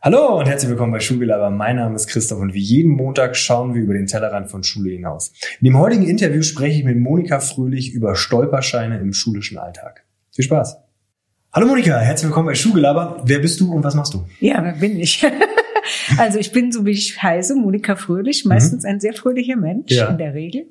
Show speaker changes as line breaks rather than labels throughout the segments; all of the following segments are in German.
Hallo und herzlich willkommen bei Schulgelaber. Mein Name ist Christoph und wie jeden Montag schauen wir über den Tellerrand von Schule hinaus. In dem heutigen Interview spreche ich mit Monika Fröhlich über Stolperscheine im schulischen Alltag. Viel Spaß. Hallo Monika, herzlich willkommen bei Schulgelaber. Wer bist du und was machst du?
Ja, wer bin ich? also ich bin, so wie ich heiße, Monika Fröhlich, meistens mhm. ein sehr fröhlicher Mensch ja. in der Regel.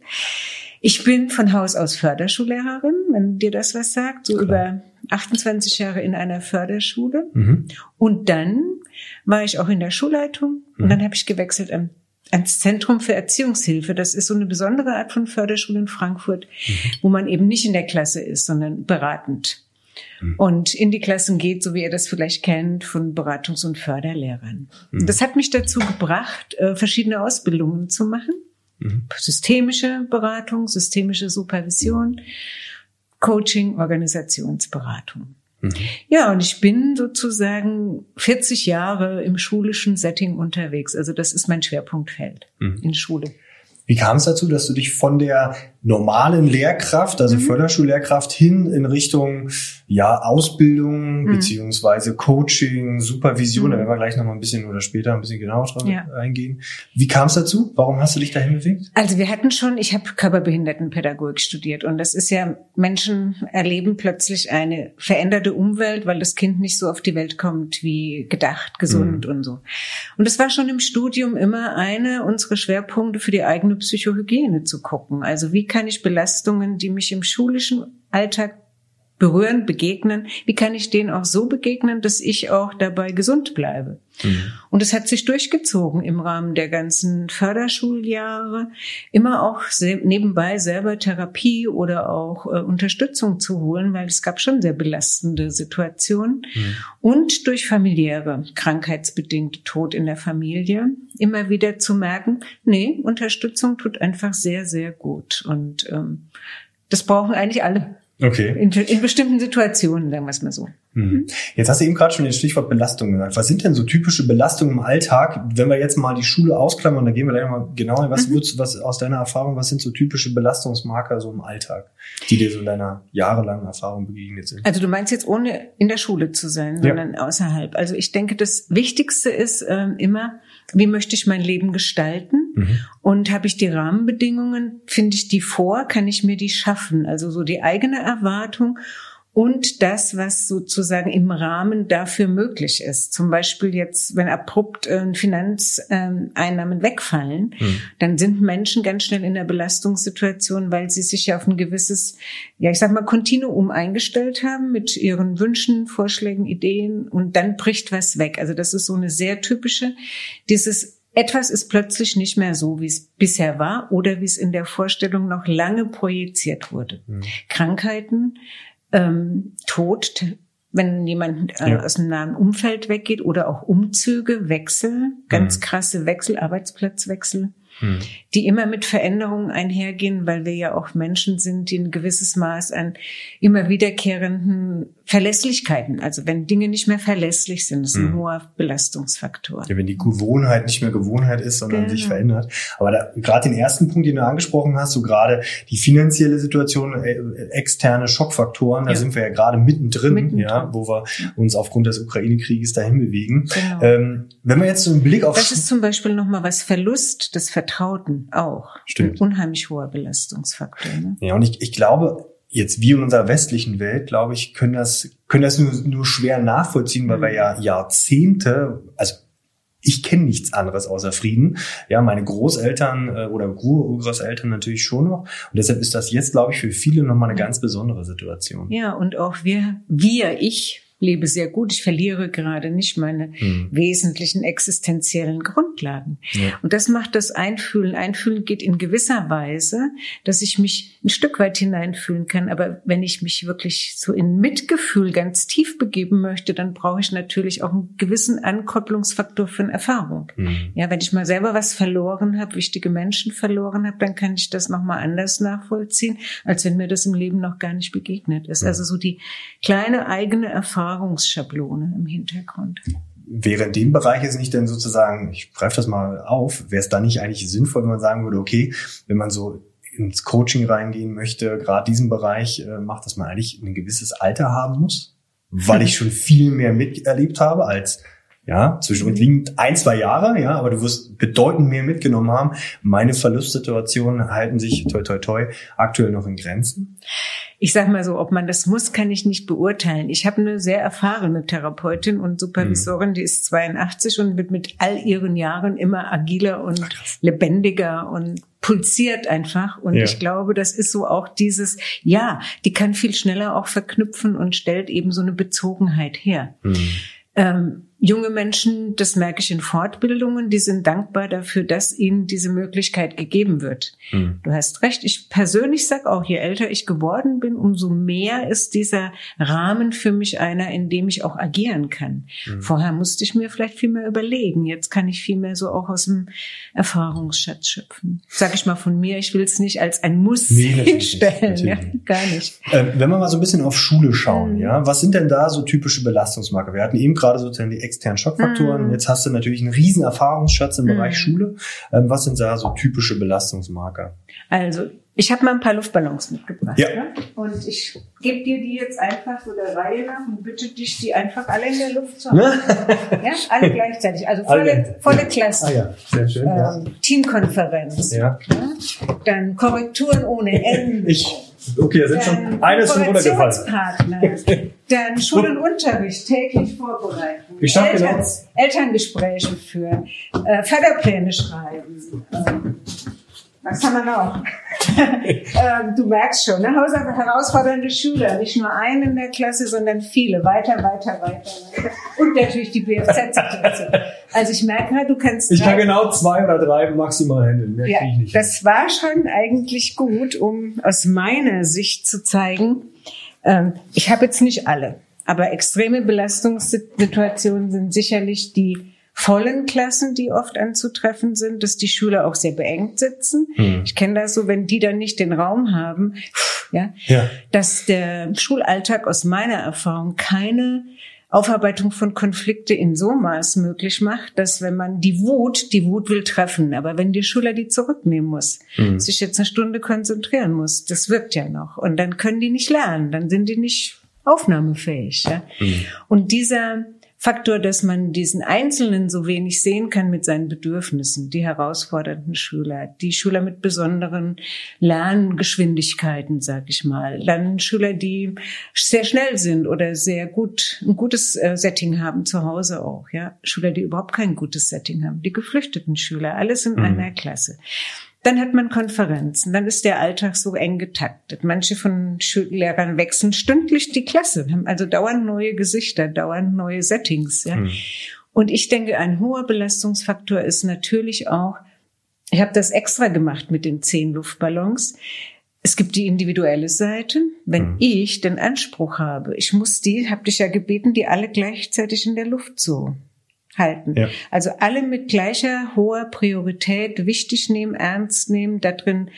Ich bin von Haus aus Förderschullehrerin, wenn dir das was sagt, so Klar. über 28 Jahre in einer Förderschule. Mhm. Und dann war ich auch in der Schulleitung mhm. und dann habe ich gewechselt an, ans Zentrum für Erziehungshilfe. Das ist so eine besondere Art von Förderschule in Frankfurt, mhm. wo man eben nicht in der Klasse ist, sondern beratend. Mhm. Und in die Klassen geht, so wie ihr das vielleicht kennt, von Beratungs- und Förderlehrern. Mhm. Das hat mich dazu gebracht, äh, verschiedene Ausbildungen zu machen. Mhm. Systemische Beratung, systemische Supervision, Coaching, Organisationsberatung. Mhm. Ja, und ich bin sozusagen 40 Jahre im schulischen Setting unterwegs. Also das ist mein Schwerpunktfeld mhm. in Schule.
Wie kam es dazu, dass du dich von der normalen Lehrkraft, also mhm. Förderschullehrkraft, hin in Richtung ja Ausbildung mhm. beziehungsweise Coaching, Supervision, mhm. da werden wir gleich noch mal ein bisschen oder später ein bisschen genauer drauf ja. eingehen. Wie kam es dazu? Warum hast du dich dahin bewegt?
Also wir hatten schon, ich habe Körperbehindertenpädagogik studiert und das ist ja Menschen erleben plötzlich eine veränderte Umwelt, weil das Kind nicht so auf die Welt kommt wie gedacht, gesund mhm. und so. Und es war schon im Studium immer eine unserer Schwerpunkte für die eigene Psychohygiene zu gucken. Also wie kann ich Belastungen, die mich im schulischen Alltag berühren, begegnen, wie kann ich denen auch so begegnen, dass ich auch dabei gesund bleibe. Mhm. Und es hat sich durchgezogen im Rahmen der ganzen Förderschuljahre, immer auch nebenbei selber Therapie oder auch äh, Unterstützung zu holen, weil es gab schon sehr belastende Situationen. Mhm. Und durch familiäre, krankheitsbedingte Tod in der Familie immer wieder zu merken, nee, Unterstützung tut einfach sehr, sehr gut. Und ähm, das brauchen eigentlich alle. Okay. In, in bestimmten Situationen, sagen wir es mal so.
Mhm. Jetzt hast du eben gerade schon das Stichwort Belastung gesagt. Was sind denn so typische Belastungen im Alltag? Wenn wir jetzt mal die Schule ausklammern, da gehen wir gleich mal genauer. Was mhm. würdest was aus deiner Erfahrung, was sind so typische Belastungsmarker so im Alltag, die dir so in deiner jahrelangen Erfahrung begegnet sind?
Also du meinst jetzt ohne in der Schule zu sein, sondern ja. außerhalb. Also ich denke, das Wichtigste ist ähm, immer, wie möchte ich mein Leben gestalten? Mhm. Und habe ich die Rahmenbedingungen, finde ich die vor, kann ich mir die schaffen? Also so die eigene Erwartung und das, was sozusagen im Rahmen dafür möglich ist. Zum Beispiel jetzt, wenn abrupt äh, Finanzeinnahmen wegfallen, hm. dann sind Menschen ganz schnell in der Belastungssituation, weil sie sich ja auf ein gewisses, ja ich sag mal, Kontinuum eingestellt haben mit ihren Wünschen, Vorschlägen, Ideen und dann bricht was weg. Also das ist so eine sehr typische, dieses etwas ist plötzlich nicht mehr so, wie es bisher war oder wie es in der Vorstellung noch lange projiziert wurde. Mhm. Krankheiten, ähm, Tod, wenn jemand äh, ja. aus einem nahen Umfeld weggeht oder auch Umzüge, Wechsel, ganz mhm. krasse Wechsel, Arbeitsplatzwechsel hm. die immer mit Veränderungen einhergehen, weil wir ja auch Menschen sind, die ein gewisses Maß an immer wiederkehrenden Verlässlichkeiten, also wenn Dinge nicht mehr verlässlich sind, ist ein hm. hoher Belastungsfaktor.
Ja, wenn die Gewohnheit nicht mehr Gewohnheit ist, sondern genau. sich verändert. Aber gerade den ersten Punkt, den du angesprochen hast, so gerade die finanzielle Situation, äh, externe Schockfaktoren, da ja. sind wir ja gerade mittendrin, mittendrin, ja, wo wir uns aufgrund des Ukraine-Krieges dahin bewegen. Genau. Ähm, wenn wir jetzt so einen Blick auf...
Das ist zum Beispiel nochmal was Verlust des Vertrauten auch. Stimmt. Ein unheimlich hoher Belastungsfaktor. Ne?
Ja, und ich, ich glaube, jetzt wir in unserer westlichen Welt, glaube ich, können das, können das nur, nur schwer nachvollziehen, weil mhm. wir ja Jahrzehnte, also ich kenne nichts anderes außer Frieden. Ja, meine Großeltern äh, oder Urgroßeltern natürlich schon noch. Und deshalb ist das jetzt, glaube ich, für viele nochmal eine ganz besondere Situation.
Ja, und auch wir, wir, ich lebe sehr gut, ich verliere gerade nicht meine hm. wesentlichen existenziellen Grundlagen. Ja. Und das macht das Einfühlen. Einfühlen geht in gewisser Weise, dass ich mich ein Stück weit hineinfühlen kann. Aber wenn ich mich wirklich so in Mitgefühl ganz tief begeben möchte, dann brauche ich natürlich auch einen gewissen Ankopplungsfaktor für eine Erfahrung. Hm. Ja, wenn ich mal selber was verloren habe, wichtige Menschen verloren habe, dann kann ich das nochmal anders nachvollziehen, als wenn mir das im Leben noch gar nicht begegnet ist. Hm. Also so die kleine eigene Erfahrung Erfahrungsschablone im Hintergrund.
Wäre in dem Bereich jetzt nicht denn sozusagen, ich greife das mal auf, wäre es da nicht eigentlich sinnvoll, wenn man sagen würde, okay, wenn man so ins Coaching reingehen möchte, gerade diesen Bereich äh, macht, dass man eigentlich ein gewisses Alter haben muss, weil ich schon viel mehr miterlebt habe als Ja, zwischen uns liegen ein, zwei Jahre, ja, aber du wirst bedeutend mehr mitgenommen haben. Meine Verlustsituationen halten sich toi toi toi aktuell noch in Grenzen.
Ich sag mal so, ob man das muss, kann ich nicht beurteilen. Ich habe eine sehr erfahrene Therapeutin und Supervisorin, mhm. die ist 82 und wird mit all ihren Jahren immer agiler und Ach, lebendiger und pulsiert einfach. Und ja. ich glaube, das ist so auch dieses, ja, die kann viel schneller auch verknüpfen und stellt eben so eine Bezogenheit her. Mhm. Ähm, junge Menschen, das merke ich in Fortbildungen, die sind dankbar dafür, dass ihnen diese Möglichkeit gegeben wird. Mhm. Du hast recht. Ich persönlich sag auch, je älter ich geworden bin, umso mehr ist dieser Rahmen für mich einer, in dem ich auch agieren kann. Mhm. Vorher musste ich mir vielleicht viel mehr überlegen. Jetzt kann ich viel mehr so auch aus dem Erfahrungsschatz schöpfen. Sag ich mal von mir, ich will es nicht als ein Muss nee, hinstellen. Nicht, ja, gar nicht.
Ähm, wenn wir mal so ein bisschen auf Schule schauen, mhm. ja, was sind denn da so typische Belastungsmarker? Wir hatten eben gerade sozusagen die externen Schockfaktoren. Mhm. Jetzt hast du natürlich einen riesen Erfahrungsschatz im mhm. Bereich Schule. Ähm, was sind da so typische Belastungsmarker?
Also ich habe mal ein paar Luftballons mitgebracht.
Ja.
Ne? Und ich gebe dir die jetzt einfach so der Reihe nach und bitte dich, die einfach alle in der Luft zu haben. ja, alle gleichzeitig. Also volle, volle Klasse.
Ah ja, sehr schön. Ähm, ja.
Teamkonferenz.
Ja. ja.
Dann Korrekturen ohne Ende.
Ich Okay, da sind schon eines schon
runtergefallen. Dann Schul- und Unterricht täglich vorbereiten.
Schaff Eltern, genau.
Elterngespräche führen, äh, Förderpläne schreiben. Ähm, haben wir noch? ähm, du merkst schon, ne? herausfordernde Schüler, nicht nur einen in der Klasse, sondern viele, weiter, weiter, weiter, weiter. Und natürlich die BFZ-Situation. Also ich merke halt, du kannst.
Ich kann genau zwei oder drei maximal handeln. Mehr
ja, ich nicht. Das war schon eigentlich gut, um aus meiner Sicht zu zeigen, ähm, ich habe jetzt nicht alle, aber extreme Belastungssituationen sind sicherlich die vollen Klassen, die oft anzutreffen sind, dass die Schüler auch sehr beengt sitzen. Mhm. Ich kenne das so, wenn die dann nicht den Raum haben, ja, ja, dass der Schulalltag aus meiner Erfahrung keine Aufarbeitung von Konflikte in so Maß möglich macht, dass wenn man die Wut, die Wut will treffen, aber wenn die Schüler die zurücknehmen muss, mhm. sich jetzt eine Stunde konzentrieren muss, das wirkt ja noch. Und dann können die nicht lernen, dann sind die nicht aufnahmefähig. Ja? Mhm. Und dieser Faktor, dass man diesen Einzelnen so wenig sehen kann mit seinen Bedürfnissen, die herausfordernden Schüler, die Schüler mit besonderen Lerngeschwindigkeiten, sag ich mal, dann Schüler, die sehr schnell sind oder sehr gut, ein gutes äh, Setting haben zu Hause auch, ja, Schüler, die überhaupt kein gutes Setting haben, die geflüchteten Schüler, alles in mhm. einer Klasse. Dann hat man Konferenzen, dann ist der Alltag so eng getaktet. Manche von Lehrern wechseln stündlich die Klasse, haben also dauernd neue Gesichter, dauernd neue Settings. Ja. Hm. Und ich denke, ein hoher Belastungsfaktor ist natürlich auch, ich habe das extra gemacht mit den zehn Luftballons. Es gibt die individuelle Seite. Wenn hm. ich den Anspruch habe, ich muss die, habe dich ja gebeten, die alle gleichzeitig in der Luft zu halten. Ja. Also alle mit gleicher hoher Priorität wichtig nehmen, ernst nehmen, da drin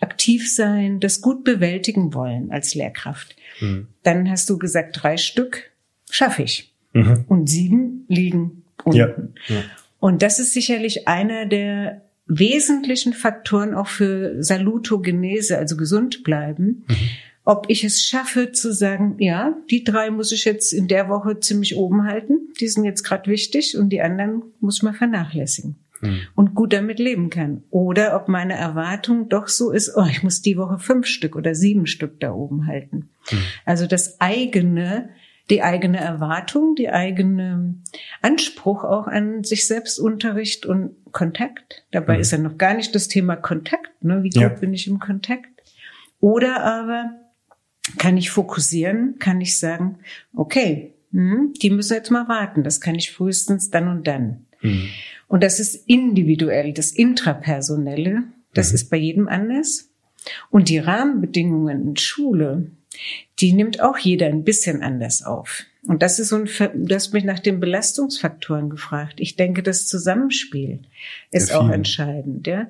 aktiv sein, das gut bewältigen wollen als Lehrkraft. Mhm. Dann hast du gesagt, drei Stück schaffe ich. Mhm. Und sieben liegen unten. Ja. Ja. Und das ist sicherlich einer der wesentlichen Faktoren auch für Salutogenese, also gesund bleiben. Mhm ob ich es schaffe zu sagen, ja, die drei muss ich jetzt in der Woche ziemlich oben halten, die sind jetzt gerade wichtig und die anderen muss ich mal vernachlässigen hm. und gut damit leben kann. Oder ob meine Erwartung doch so ist, oh, ich muss die Woche fünf Stück oder sieben Stück da oben halten. Hm. Also das eigene, die eigene Erwartung, die eigene Anspruch auch an sich selbst Unterricht und Kontakt. Dabei hm. ist ja noch gar nicht das Thema Kontakt, ne? Wie gut ja. bin ich im Kontakt? Oder aber kann ich fokussieren, kann ich sagen, okay, hm, die müssen jetzt mal warten, das kann ich frühestens dann und dann. Mhm. Und das ist individuell, das Intrapersonelle, das mhm. ist bei jedem anders. Und die Rahmenbedingungen in Schule, die nimmt auch jeder ein bisschen anders auf. Und das ist so ein, du hast mich nach den Belastungsfaktoren gefragt. Ich denke, das Zusammenspiel ist auch entscheidend. Ja?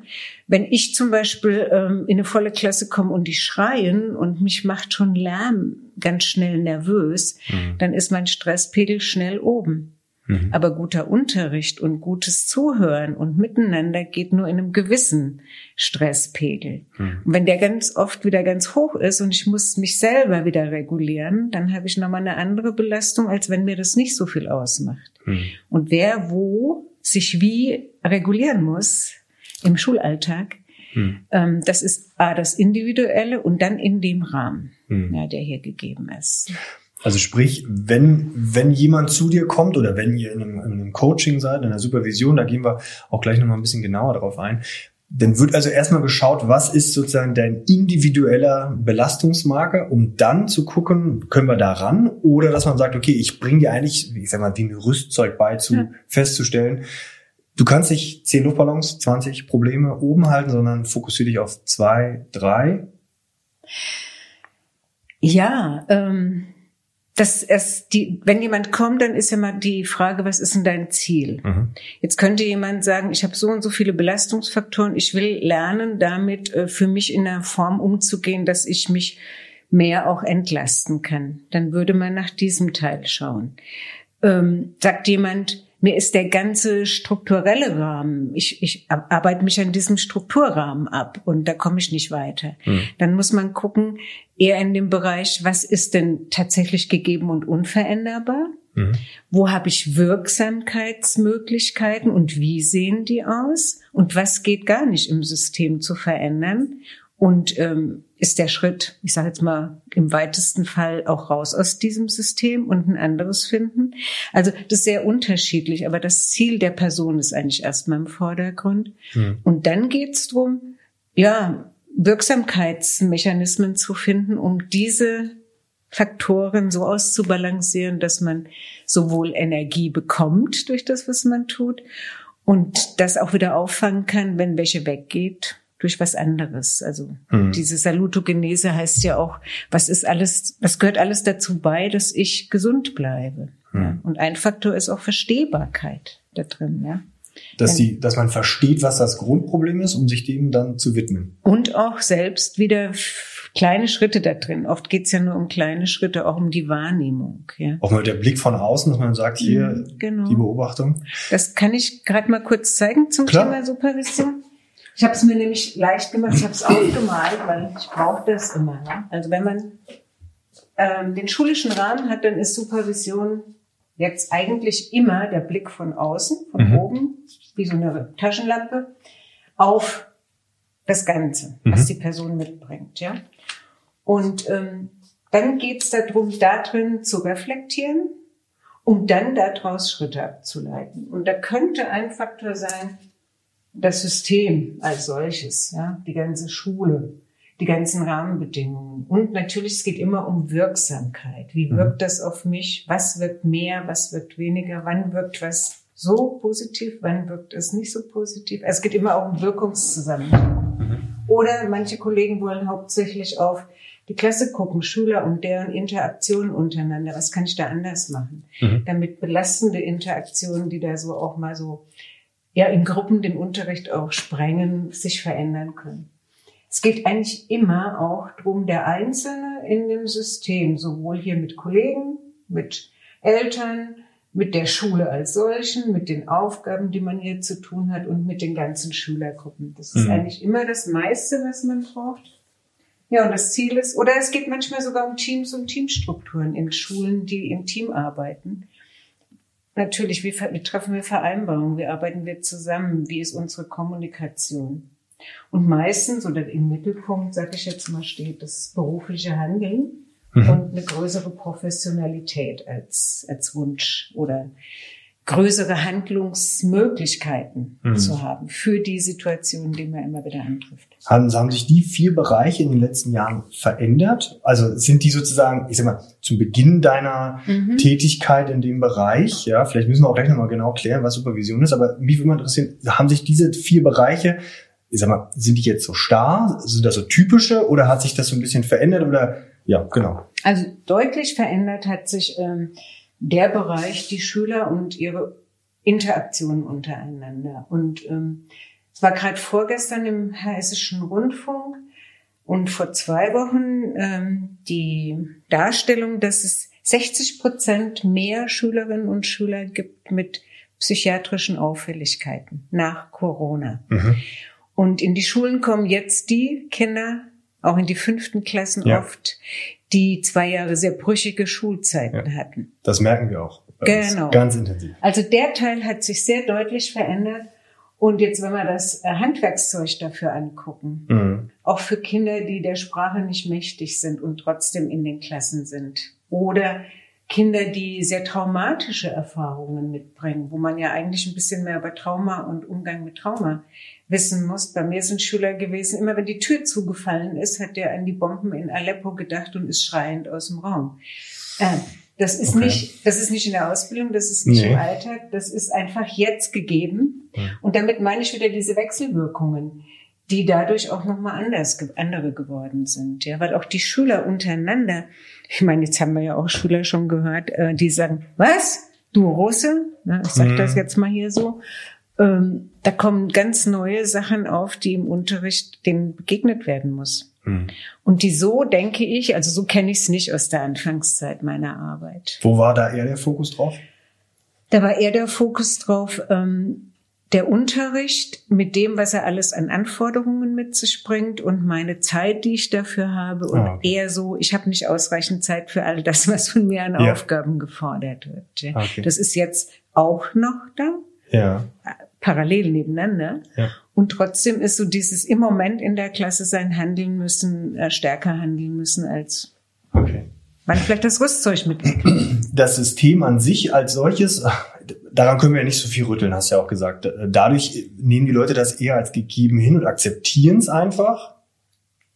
Wenn ich zum Beispiel ähm, in eine volle Klasse komme und die schreien und mich macht schon Lärm ganz schnell nervös, mhm. dann ist mein Stresspegel schnell oben. Mhm. Aber guter Unterricht und gutes Zuhören und Miteinander geht nur in einem gewissen Stresspegel. Mhm. Und wenn der ganz oft wieder ganz hoch ist und ich muss mich selber wieder regulieren, dann habe ich nochmal eine andere Belastung, als wenn mir das nicht so viel ausmacht. Mhm. Und wer wo sich wie regulieren muss im Schulalltag, hm. Das ist A, das Individuelle und dann in dem Rahmen, hm. ja, der hier gegeben ist.
Also sprich, wenn, wenn jemand zu dir kommt oder wenn ihr in einem, in einem Coaching seid, in einer Supervision, da gehen wir auch gleich nochmal ein bisschen genauer drauf ein, dann wird also erstmal geschaut, was ist sozusagen dein individueller Belastungsmarker, um dann zu gucken, können wir da ran oder dass man sagt, okay, ich bringe dir eigentlich, ich sag mal, wie ein Rüstzeug bei, zu ja. festzustellen, du kannst nicht zehn Luftballons, 20 Probleme oben halten, sondern fokussiere dich auf zwei, drei.
Ja, ähm, das erst die, wenn jemand kommt, dann ist ja mal die Frage, was ist denn dein Ziel? Mhm. Jetzt könnte jemand sagen, ich habe so und so viele Belastungsfaktoren, ich will lernen, damit äh, für mich in einer Form umzugehen, dass ich mich mehr auch entlasten kann. Dann würde man nach diesem Teil schauen. Ähm, sagt jemand, mir ist der ganze strukturelle Rahmen, ich, ich arbeite mich an diesem Strukturrahmen ab und da komme ich nicht weiter. Mhm. Dann muss man gucken, eher in dem Bereich, was ist denn tatsächlich gegeben und unveränderbar? Mhm. Wo habe ich Wirksamkeitsmöglichkeiten und wie sehen die aus? Und was geht gar nicht im System zu verändern? Und ähm, ist der Schritt, ich sage jetzt mal im weitesten Fall auch raus aus diesem System und ein anderes finden. Also das ist sehr unterschiedlich, aber das Ziel der Person ist eigentlich erstmal im Vordergrund. Mhm. Und dann geht's drum, ja, Wirksamkeitsmechanismen zu finden, um diese Faktoren so auszubalancieren, dass man sowohl Energie bekommt durch das, was man tut, und das auch wieder auffangen kann, wenn welche weggeht durch was anderes. Also mhm. diese Salutogenese heißt ja auch, was ist alles, was gehört alles dazu bei, dass ich gesund bleibe. Mhm. Ja. Und ein Faktor ist auch Verstehbarkeit da drin, ja.
Dass, die, dass man versteht, was das Grundproblem ist, um sich dem dann zu widmen.
Und auch selbst wieder kleine Schritte da drin. Oft geht's ja nur um kleine Schritte, auch um die Wahrnehmung. Ja.
Auch mal der Blick von außen, dass man sagt, hier genau. die Beobachtung.
Das kann ich gerade mal kurz zeigen zum Klar. Thema Supervision. Ich habe es mir nämlich leicht gemacht, ich habe es aufgemalt, weil ich brauche das immer. Ne? Also wenn man ähm, den schulischen Rahmen hat, dann ist Supervision jetzt eigentlich immer der Blick von außen, von mhm. oben, wie so eine Taschenlampe, auf das Ganze, mhm. was die Person mitbringt. Ja? Und ähm, dann geht es darum, da drin zu reflektieren, um dann daraus Schritte abzuleiten. Und da könnte ein Faktor sein, das System als solches, ja, die ganze Schule, die ganzen Rahmenbedingungen. Und natürlich, es geht immer um Wirksamkeit. Wie mhm. wirkt das auf mich? Was wirkt mehr? Was wirkt weniger? Wann wirkt was so positiv? Wann wirkt es nicht so positiv? Also es geht immer auch um Wirkungszusammenhang. Mhm. Oder manche Kollegen wollen hauptsächlich auf die Klasse gucken, Schüler und deren Interaktionen untereinander. Was kann ich da anders machen? Mhm. Damit belastende Interaktionen, die da so auch mal so ja in Gruppen den Unterricht auch sprengen, sich verändern können. Es geht eigentlich immer auch drum, der Einzelne in dem System, sowohl hier mit Kollegen, mit Eltern, mit der Schule als solchen, mit den Aufgaben, die man hier zu tun hat und mit den ganzen Schülergruppen. Das ist mhm. eigentlich immer das meiste, was man braucht. Ja, und das Ziel ist, oder es geht manchmal sogar um Teams und Teamstrukturen in Schulen, die im Team arbeiten. Natürlich, wie, treffen wir Vereinbarungen? Wie arbeiten wir zusammen? Wie ist unsere Kommunikation? Und meistens oder im Mittelpunkt, sage ich jetzt mal, steht das berufliche Handeln mhm. und eine größere Professionalität als, als Wunsch oder größere Handlungsmöglichkeiten mhm. zu haben für die Situation, die man immer wieder antrifft.
Haben, haben sich die vier Bereiche in den letzten Jahren verändert? Also sind die sozusagen, ich sag mal, zum Beginn deiner mhm. Tätigkeit in dem Bereich, ja, vielleicht müssen wir auch gleich nochmal genau klären, was Supervision ist, aber mich würde mal interessieren, haben sich diese vier Bereiche ich sag mal, sind die jetzt so starr? Sind das so typische oder hat sich das so ein bisschen verändert oder ja, genau.
Also deutlich verändert hat sich ähm, der Bereich die Schüler und ihre Interaktionen untereinander. Und ähm, es war gerade vorgestern im Hessischen Rundfunk und vor zwei Wochen ähm, die Darstellung, dass es 60 Prozent mehr Schülerinnen und Schüler gibt mit psychiatrischen Auffälligkeiten nach Corona. Mhm. Und in die Schulen kommen jetzt die Kinder, auch in die fünften Klassen ja. oft, die zwei Jahre sehr brüchige Schulzeiten ja. hatten.
Das merken wir auch.
Genau.
Ganz intensiv.
Also der Teil hat sich sehr deutlich verändert. Und jetzt, wenn wir das äh, Handwerkszeug dafür angucken, mhm. auch für Kinder, die der Sprache nicht mächtig sind und trotzdem in den Klassen sind, oder Kinder, die sehr traumatische Erfahrungen mitbringen, wo man ja eigentlich ein bisschen mehr über Trauma und Umgang mit Trauma wissen muss. Bei mir sind Schüler gewesen, immer wenn die Tür zugefallen ist, hat der an die Bomben in Aleppo gedacht und ist schreiend aus dem Raum. Äh, das ist okay. nicht, das ist nicht in der Ausbildung, das ist nicht nee. im Alltag, das ist einfach jetzt gegeben. Ja. Und damit meine ich wieder diese Wechselwirkungen, die dadurch auch nochmal anders, andere geworden sind. Ja, weil auch die Schüler untereinander, ich meine, jetzt haben wir ja auch Schüler schon gehört, äh, die sagen, was? Du Russe? ich sag mhm. das jetzt mal hier so. Ähm, da kommen ganz neue Sachen auf, die im Unterricht denen begegnet werden muss. Mhm. Und die so denke ich, also so kenne ich es nicht aus der Anfangszeit meiner Arbeit.
Wo war da eher der Fokus drauf?
Da war eher der Fokus drauf, ähm, der Unterricht mit dem, was er alles an Anforderungen mit sich bringt und meine Zeit, die ich dafür habe und ah, okay. eher so, ich habe nicht ausreichend Zeit für all das, was von mir an ja. Aufgaben gefordert wird. Ja. Okay. Das ist jetzt auch noch da.
Ja.
Parallel nebeneinander. Ja. Und trotzdem ist so dieses im Moment in der Klasse sein Handeln müssen, äh, stärker handeln müssen als okay. man vielleicht das Rüstzeug mit.
Das System an sich als solches, daran können wir ja nicht so viel rütteln, hast du ja auch gesagt. Dadurch nehmen die Leute das eher als gegeben hin und akzeptieren es einfach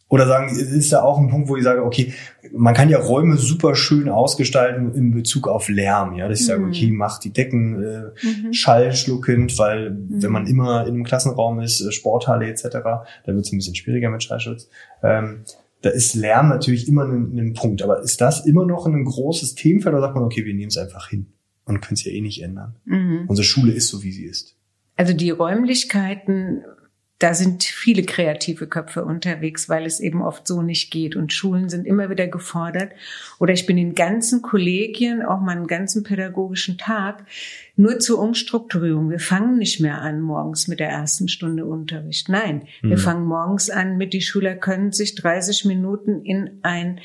oder sagen, ist da auch ein Punkt, wo ich sage, okay, man kann ja Räume super schön ausgestalten in Bezug auf Lärm, ja, dass ich mhm. sage, okay, mach die Decken äh, mhm. schallschluckend, weil mhm. wenn man immer in einem Klassenraum ist, äh, Sporthalle etc., da wird es ein bisschen schwieriger mit Schallschutz. Ähm, da ist Lärm natürlich immer ein, ein Punkt, aber ist das immer noch ein großes Themenfeld oder sagt man, okay, wir nehmen es einfach hin und können es ja eh nicht ändern? Mhm. Unsere Schule ist so, wie sie ist.
Also die Räumlichkeiten da sind viele kreative Köpfe unterwegs, weil es eben oft so nicht geht. Und Schulen sind immer wieder gefordert. Oder ich bin in ganzen Kollegien, auch meinen ganzen pädagogischen Tag, nur zur Umstrukturierung. Wir fangen nicht mehr an morgens mit der ersten Stunde Unterricht. Nein, mhm. wir fangen morgens an mit, die Schüler können sich 30 Minuten in ein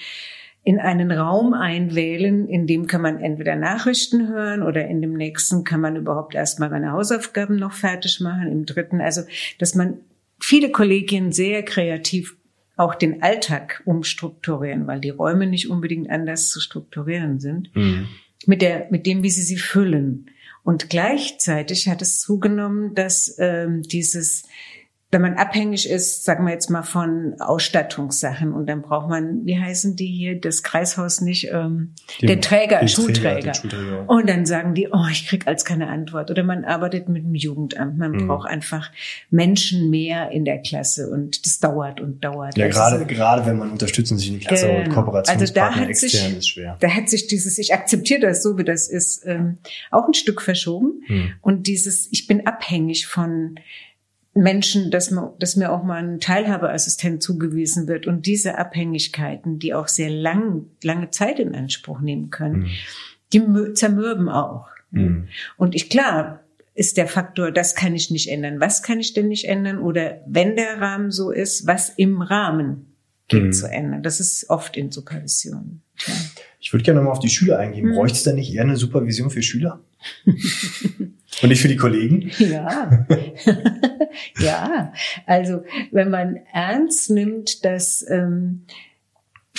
in einen Raum einwählen, in dem kann man entweder Nachrichten hören oder in dem nächsten kann man überhaupt erstmal seine Hausaufgaben noch fertig machen, im dritten, also dass man viele Kollegien sehr kreativ auch den Alltag umstrukturieren, weil die Räume nicht unbedingt anders zu strukturieren sind, mhm. mit der, mit dem, wie sie sie füllen. Und gleichzeitig hat es zugenommen, dass ähm, dieses wenn man abhängig ist, sagen wir jetzt mal von Ausstattungssachen und dann braucht man, wie heißen die hier, das Kreishaus nicht, ähm, die, der Träger, Schulträger. Schulträger. Und dann sagen die, oh, ich krieg als keine Antwort. Oder man arbeitet mit dem Jugendamt. Man mhm. braucht einfach Menschen mehr in der Klasse und das dauert und dauert.
Ja, also gerade, gerade wenn man unterstützen sich in die Klasse genau. und Kooperationspartner also extern sich, ist schwer.
Da hat sich dieses, ich akzeptiere das so, wie das ist, ähm, auch ein Stück verschoben. Mhm. Und dieses, ich bin abhängig von Menschen, dass, man, dass mir auch mal ein Teilhabeassistent zugewiesen wird und diese Abhängigkeiten, die auch sehr lang, lange Zeit in Anspruch nehmen können, mhm. die zermürben auch. Mhm. Und ich klar, ist der Faktor, das kann ich nicht ändern. Was kann ich denn nicht ändern? Oder wenn der Rahmen so ist, was im Rahmen geht mhm. zu ändern? Das ist oft in Supervision. Ja.
Ich würde gerne mal auf die Schüler eingehen. Mhm. Bräuchte es da nicht eher eine Supervision für Schüler? Und nicht für die Kollegen?
Ja. ja. Also, wenn man ernst nimmt, dass ähm,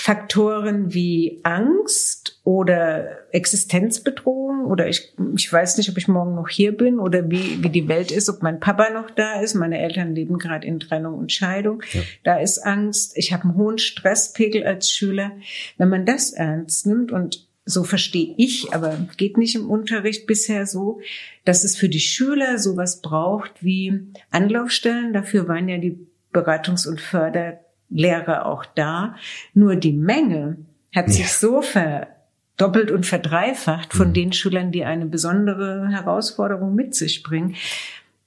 Faktoren wie Angst oder Existenzbedrohung oder ich, ich weiß nicht, ob ich morgen noch hier bin oder wie, wie die Welt ist, ob mein Papa noch da ist. Meine Eltern leben gerade in Trennung und Scheidung. Ja. Da ist Angst. Ich habe einen hohen Stresspegel als Schüler. Wenn man das ernst nimmt und so verstehe ich, aber geht nicht im Unterricht bisher so, dass es für die Schüler sowas braucht wie Anlaufstellen. Dafür waren ja die Beratungs- und Förderlehrer auch da. Nur die Menge hat ja. sich so verdoppelt und verdreifacht von mhm. den Schülern, die eine besondere Herausforderung mit sich bringen,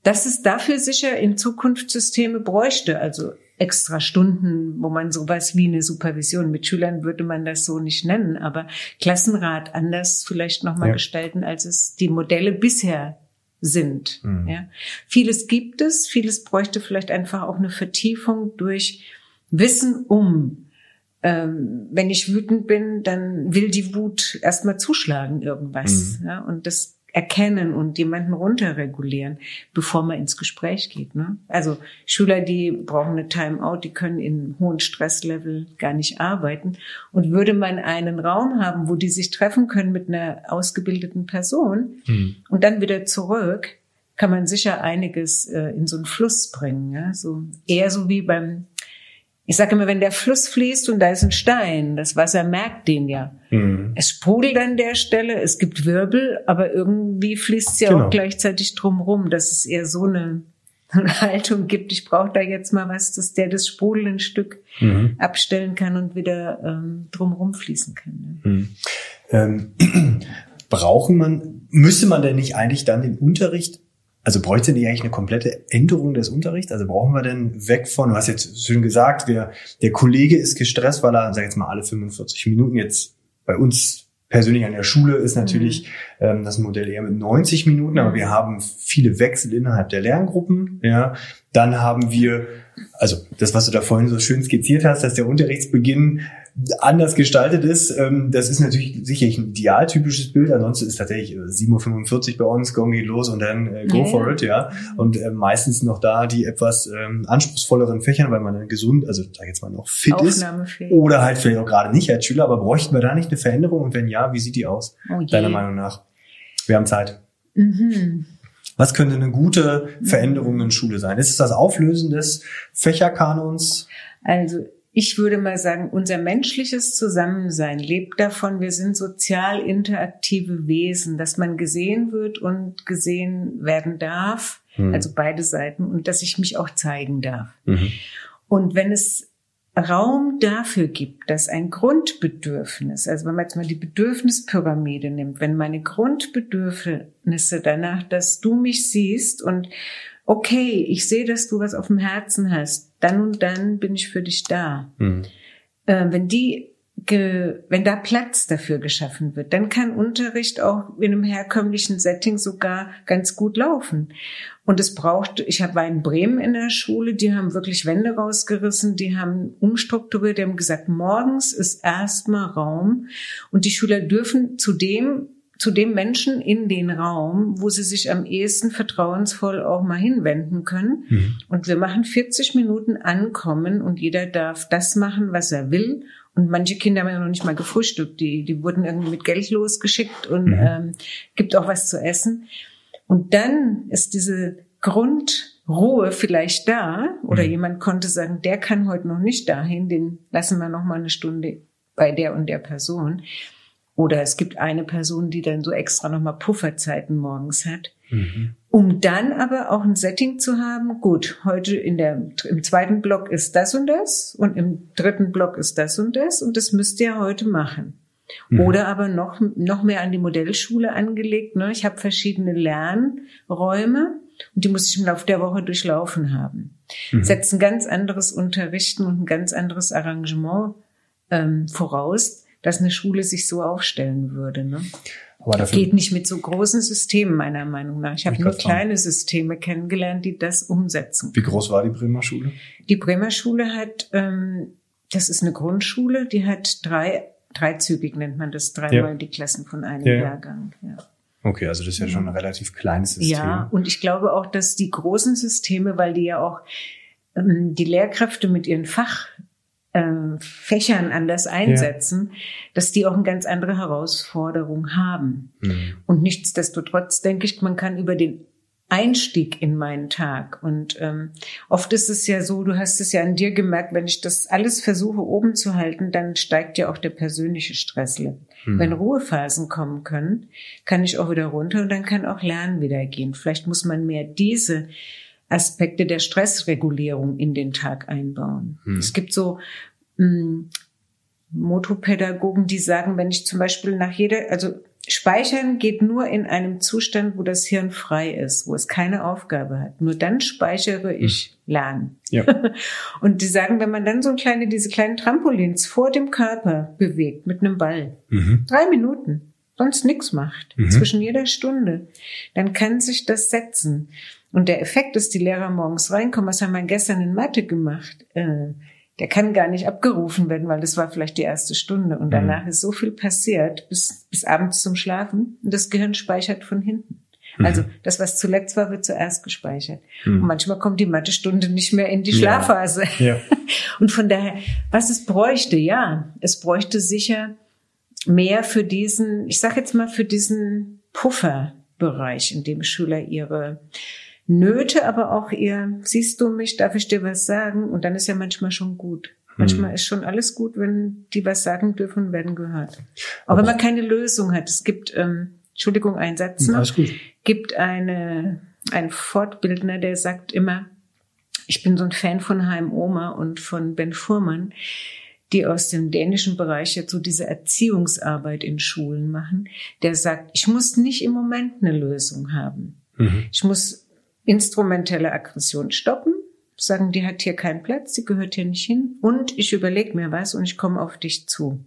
dass es dafür sicher in Zukunft Systeme bräuchte. Also extra Stunden, wo man sowas wie eine Supervision mit Schülern würde man das so nicht nennen, aber Klassenrat anders vielleicht nochmal ja. gestalten, als es die Modelle bisher sind. Mhm. Ja. Vieles gibt es, vieles bräuchte vielleicht einfach auch eine Vertiefung durch Wissen um. Ähm, wenn ich wütend bin, dann will die Wut erstmal zuschlagen irgendwas. Mhm. Ja, und das erkennen und jemanden runterregulieren, bevor man ins Gespräch geht. Ne? Also Schüler, die brauchen eine Timeout, die können in hohen Stresslevel gar nicht arbeiten. Und würde man einen Raum haben, wo die sich treffen können mit einer ausgebildeten Person mhm. und dann wieder zurück, kann man sicher einiges äh, in so einen Fluss bringen. Ja? So eher so wie beim ich sage immer, wenn der Fluss fließt und da ist ein Stein, das Wasser merkt den ja. Mhm. Es sprudelt an der Stelle, es gibt Wirbel, aber irgendwie fließt es ja genau. auch gleichzeitig drumrum, dass es eher so eine, eine Haltung gibt. Ich brauche da jetzt mal was, dass der das Sprudel ein Stück mhm. abstellen kann und wieder ähm, drumrum fließen kann. Ne? Mhm.
Ähm, brauchen man, müsste man denn nicht eigentlich dann den Unterricht also bräuchte nicht eigentlich eine komplette Änderung des Unterrichts? Also brauchen wir denn weg von, du hast jetzt schön gesagt, wer, der Kollege ist gestresst, weil er, sag jetzt mal, alle 45 Minuten jetzt bei uns persönlich an der Schule ist natürlich mhm. ähm, das Modell eher mit 90 Minuten, aber wir haben viele Wechsel innerhalb der Lerngruppen. Ja, dann haben wir, also das, was du da vorhin so schön skizziert hast, dass der Unterrichtsbeginn anders gestaltet ist. Ähm, das ist natürlich sicherlich ein idealtypisches Bild. Ansonsten ist tatsächlich 7.45 Uhr bei uns, Gong geht los und dann äh, go ja, for it, ja. Und äh, meistens noch da die etwas ähm, anspruchsvolleren Fächern, weil man dann gesund, also sag jetzt mal noch fit ist. Oder halt vielleicht auch gerade nicht als Schüler, aber bräuchten wir da nicht eine Veränderung? Und wenn ja, wie sieht die aus? Oh deiner Meinung nach? Wir haben Zeit. Mhm. Was könnte eine gute Veränderung in Schule sein? Ist es das Auflösen des Fächerkanons?
Also ich würde mal sagen, unser menschliches Zusammensein lebt davon, wir sind sozial interaktive Wesen, dass man gesehen wird und gesehen werden darf, mhm. also beide Seiten, und dass ich mich auch zeigen darf. Mhm. Und wenn es Raum dafür gibt, dass ein Grundbedürfnis, also wenn man jetzt mal die Bedürfnispyramide nimmt, wenn meine Grundbedürfnisse danach, dass du mich siehst und okay, ich sehe, dass du was auf dem Herzen hast, dann und dann bin ich für dich da. Mhm. Äh, wenn die wenn da Platz dafür geschaffen wird, dann kann Unterricht auch in einem herkömmlichen Setting sogar ganz gut laufen. Und es braucht, ich habe war in Bremen in der Schule, die haben wirklich Wände rausgerissen, die haben umstrukturiert, die haben gesagt, morgens ist erstmal Raum und die Schüler dürfen zudem zu dem Menschen in den Raum, wo sie sich am ehesten vertrauensvoll auch mal hinwenden können. Mhm. Und wir machen 40 Minuten Ankommen und jeder darf das machen, was er will. Und manche Kinder haben ja noch nicht mal gefrühstückt. Die, die wurden irgendwie mit Geld losgeschickt und mhm. ähm, gibt auch was zu essen. Und dann ist diese Grundruhe vielleicht da oder mhm. jemand konnte sagen, der kann heute noch nicht dahin, den lassen wir noch mal eine Stunde bei der und der Person. Oder es gibt eine Person, die dann so extra nochmal Pufferzeiten morgens hat. Mhm. Um dann aber auch ein Setting zu haben, gut, heute in der, im zweiten Block ist das und das und im dritten Block ist das und das und das müsst ihr heute machen. Mhm. Oder aber noch, noch mehr an die Modellschule angelegt. Ne? Ich habe verschiedene Lernräume und die muss ich im Laufe der Woche durchlaufen haben. Mhm. Setzt ein ganz anderes Unterrichten und ein ganz anderes Arrangement ähm, voraus, dass eine Schule sich so aufstellen würde. Ne? Aber dafür geht nicht mit so großen Systemen meiner Meinung nach. Ich habe nur kleine Systeme kennengelernt, die das umsetzen.
Wie groß war die Bremer Schule?
Die Bremer Schule hat, ähm, das ist eine Grundschule, die hat drei, dreizügig nennt man das, dreimal ja. die Klassen von einem ja. Jahrgang. Ja.
Okay, also das ist ja schon ein relativ kleines System.
Ja, und ich glaube auch, dass die großen Systeme, weil die ja auch ähm, die Lehrkräfte mit ihren Fach äh, Fächern anders einsetzen, ja. dass die auch eine ganz andere Herausforderung haben. Mhm. Und nichtsdestotrotz denke ich, man kann über den Einstieg in meinen Tag. Und ähm, oft ist es ja so, du hast es ja an dir gemerkt, wenn ich das alles versuche oben zu halten, dann steigt ja auch der persönliche Stresslevel. Mhm. Wenn Ruhephasen kommen können, kann ich auch wieder runter und dann kann auch Lernen wieder gehen. Vielleicht muss man mehr diese Aspekte der Stressregulierung in den Tag einbauen. Hm. Es gibt so mh, hm, Motopädagogen, die sagen, wenn ich zum Beispiel nach jeder, also Speichern geht nur in einem Zustand, wo das Hirn frei ist, wo es keine Aufgabe hat. Nur dann speichere ich hm. Lernen. Ja. Und die sagen, wenn man dann so kleine, diese kleinen Trampolins vor dem Körper bewegt mit einem Ball, mhm. drei Minuten, sonst nichts macht, mhm. zwischen jeder Stunde, dann kann sich das setzen. Und der Effekt ist, die Lehrer morgens reinkommen, was haben wir gestern in Mathe gemacht? Äh, der kann gar nicht abgerufen werden, weil das war vielleicht die erste Stunde und danach mhm. ist so viel passiert bis, bis abends zum Schlafen und das Gehirn speichert von hinten. Mhm. Also das, was zuletzt war, wird zuerst gespeichert. Mhm. Und manchmal kommt die Mathestunde nicht mehr in die Schlafphase. Ja. Ja. Und von daher, was es bräuchte, ja, es bräuchte sicher mehr für diesen, ich sage jetzt mal, für diesen Pufferbereich, in dem Schüler ihre Nöte, aber auch ihr, siehst du mich, darf ich dir was sagen? Und dann ist ja manchmal schon gut. Manchmal hm. ist schon alles gut, wenn die was sagen dürfen, werden gehört. Auch aber wenn man keine Lösung hat. Es gibt, ähm, Entschuldigung, ein Satz noch. Alles gut. Gibt eine, ein Fortbildner, der sagt immer, ich bin so ein Fan von Heim Oma und von Ben Fuhrmann, die aus dem dänischen Bereich jetzt so diese Erziehungsarbeit in Schulen machen. Der sagt, ich muss nicht im Moment eine Lösung haben. Mhm. Ich muss instrumentelle Aggression stoppen, sagen, die hat hier keinen Platz, die gehört hier nicht hin und ich überlege mir was und ich komme auf dich zu.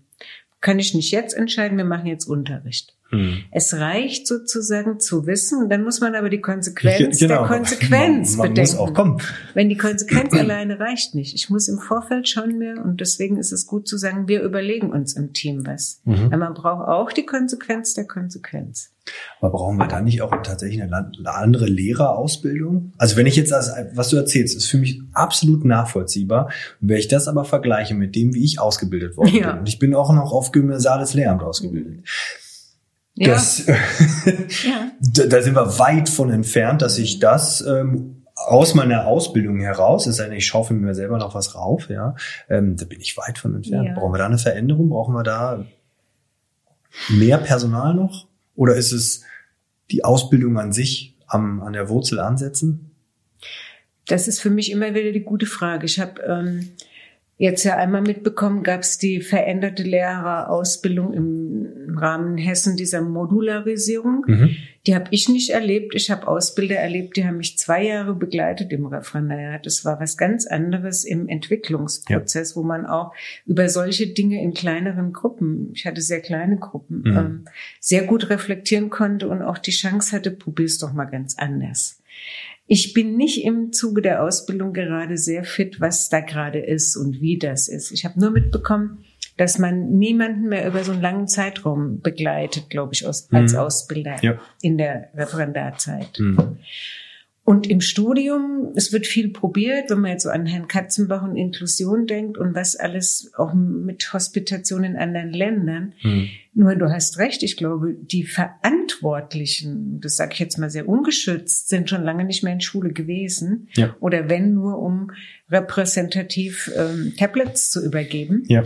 Kann ich nicht jetzt entscheiden, wir machen jetzt Unterricht. Hm. Es reicht sozusagen zu wissen, dann muss man aber die Konsequenz genau. der Konsequenz man, man bedenken. Muss auch kommen. Wenn die Konsequenz alleine reicht nicht. Ich muss im Vorfeld schon mehr, und deswegen ist es gut zu sagen, wir überlegen uns im Team was. Mhm. Aber man braucht auch die Konsequenz der Konsequenz.
Aber brauchen wir da nicht auch tatsächlich eine, andere Lehrerausbildung? Also wenn ich jetzt, das, was du erzählst, ist für mich absolut nachvollziehbar. Wenn ich das aber vergleiche mit dem, wie ich ausgebildet worden ja. bin, und ich bin auch noch auf gymnasiales Lehramt ausgebildet, ja. Das, ja. da sind wir weit von entfernt, dass ich das ähm, aus meiner Ausbildung heraus, es sei denn, ich schaufel mir selber noch was rauf, ja, ähm, da bin ich weit von entfernt. Ja. Brauchen wir da eine Veränderung? Brauchen wir da mehr Personal noch? Oder ist es die Ausbildung an sich am, an der Wurzel ansetzen?
Das ist für mich immer wieder die gute Frage. Ich habe ähm, jetzt ja einmal mitbekommen, gab es die veränderte Lehrerausbildung im Rahmen Hessen dieser Modularisierung. Mhm. Die habe ich nicht erlebt. Ich habe Ausbilder erlebt, die haben mich zwei Jahre begleitet im Referendariat. Das war was ganz anderes im Entwicklungsprozess, ja. wo man auch über solche Dinge in kleineren Gruppen, ich hatte sehr kleine Gruppen, mhm. ähm, sehr gut reflektieren konnte und auch die Chance hatte, probier's doch mal ganz anders. Ich bin nicht im Zuge der Ausbildung gerade sehr fit, was da gerade ist und wie das ist. Ich habe nur mitbekommen, dass man niemanden mehr über so einen langen Zeitraum begleitet, glaube ich, als mhm. Ausbilder ja. in der Referendarzeit. Mhm. Und im Studium, es wird viel probiert, wenn man jetzt so an Herrn Katzenbach und Inklusion denkt und was alles auch mit Hospitation in anderen Ländern. Mhm. Nur du hast recht, ich glaube, die Verantwortlichen, das sage ich jetzt mal sehr ungeschützt, sind schon lange nicht mehr in Schule gewesen. Ja. Oder wenn nur, um repräsentativ ähm, Tablets zu übergeben. Ja.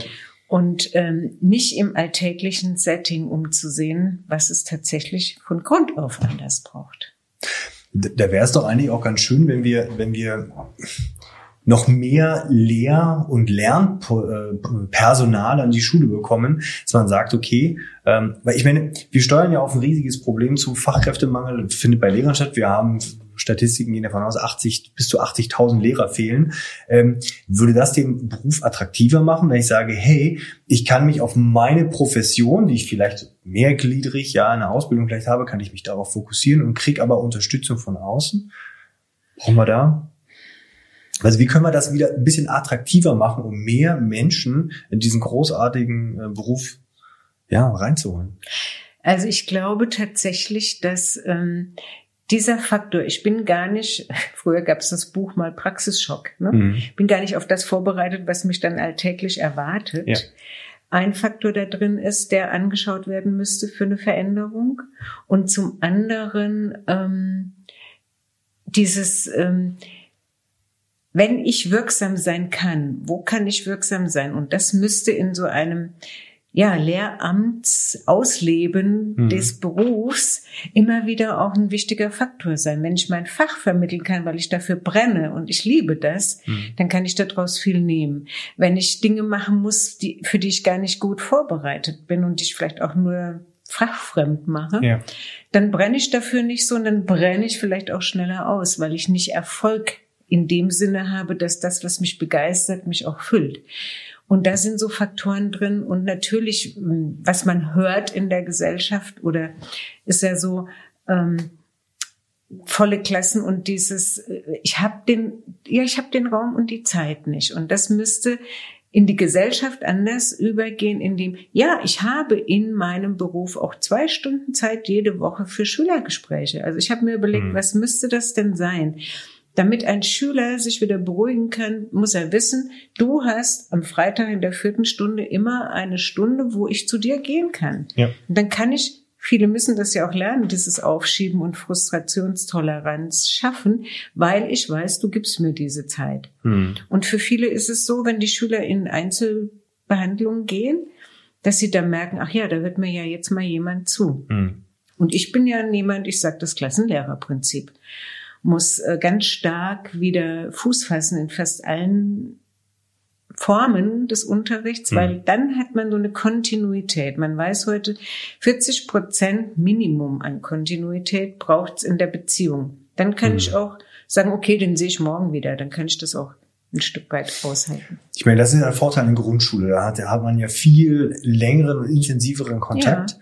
Und ähm, nicht im alltäglichen Setting, um zu sehen, was es tatsächlich von Grund auf anders braucht
da wäre es doch eigentlich auch ganz schön, wenn wir, wenn wir noch mehr Lehr- und Lernpersonal an die Schule bekommen, dass man sagt, okay, ähm, weil ich meine, wir steuern ja auf ein riesiges Problem zu Fachkräftemangel, findet bei Lehrern statt. Wir haben Statistiken gehen davon aus, 80 bis zu 80.000 Lehrer fehlen. Ähm, würde das den Beruf attraktiver machen, wenn ich sage, hey, ich kann mich auf meine Profession, die ich vielleicht mehrgliedrig, ja, eine Ausbildung vielleicht habe, kann ich mich darauf fokussieren und kriege aber Unterstützung von außen? Brauchen wir da? Also wie können wir das wieder ein bisschen attraktiver machen, um mehr Menschen in diesen großartigen äh, Beruf ja, reinzuholen?
Also ich glaube tatsächlich, dass ähm, dieser Faktor, ich bin gar nicht, früher gab es das Buch mal Praxisschock, ne? Mhm. bin gar nicht auf das vorbereitet, was mich dann alltäglich erwartet. Ja. Ein Faktor da drin ist, der angeschaut werden müsste für eine Veränderung. Und zum anderen ähm, dieses, ähm, wenn ich wirksam sein kann, wo kann ich wirksam sein? Und das müsste in so einem ja, Lehramtsausleben mhm. des Berufs immer wieder auch ein wichtiger Faktor sein. Wenn ich mein Fach vermitteln kann, weil ich dafür brenne und ich liebe das, mhm. dann kann ich daraus viel nehmen. Wenn ich Dinge machen muss, die, für die ich gar nicht gut vorbereitet bin und ich vielleicht auch nur fachfremd mache, ja. dann brenne ich dafür nicht so und dann brenne ich vielleicht auch schneller aus, weil ich nicht Erfolg in dem Sinne habe, dass das, was mich begeistert, mich auch füllt. Und da sind so Faktoren drin. Und natürlich, was man hört in der Gesellschaft oder ist ja so, ähm, volle Klassen und dieses, äh, ich habe den, ja, ich habe den Raum und die Zeit nicht. Und das müsste in die Gesellschaft anders übergehen, indem, ja, ich habe in meinem Beruf auch zwei Stunden Zeit jede Woche für Schülergespräche. Also ich habe mir überlegt, mhm. was müsste das denn sein? Damit ein Schüler sich wieder beruhigen kann, muss er wissen, du hast am Freitag in der vierten Stunde immer eine Stunde, wo ich zu dir gehen kann. Ja. Und dann kann ich, viele müssen das ja auch lernen, dieses Aufschieben und Frustrationstoleranz schaffen, weil ich weiß, du gibst mir diese Zeit. Hm. Und für viele ist es so, wenn die Schüler in Einzelbehandlungen gehen, dass sie dann merken, ach ja, da wird mir ja jetzt mal jemand zu. Hm. Und ich bin ja niemand, ich sage das Klassenlehrerprinzip muss äh, ganz stark wieder Fuß fassen in fast allen Formen des Unterrichts, mhm. weil dann hat man so eine Kontinuität. Man weiß heute, 40 Prozent Minimum an Kontinuität braucht es in der Beziehung. Dann kann mhm. ich auch sagen, okay, den sehe ich morgen wieder. Dann kann ich das auch ein Stück weit aushalten.
Ich meine, das ist ein Vorteil in der Grundschule. Da hat, da hat man ja viel längeren und intensiveren Kontakt.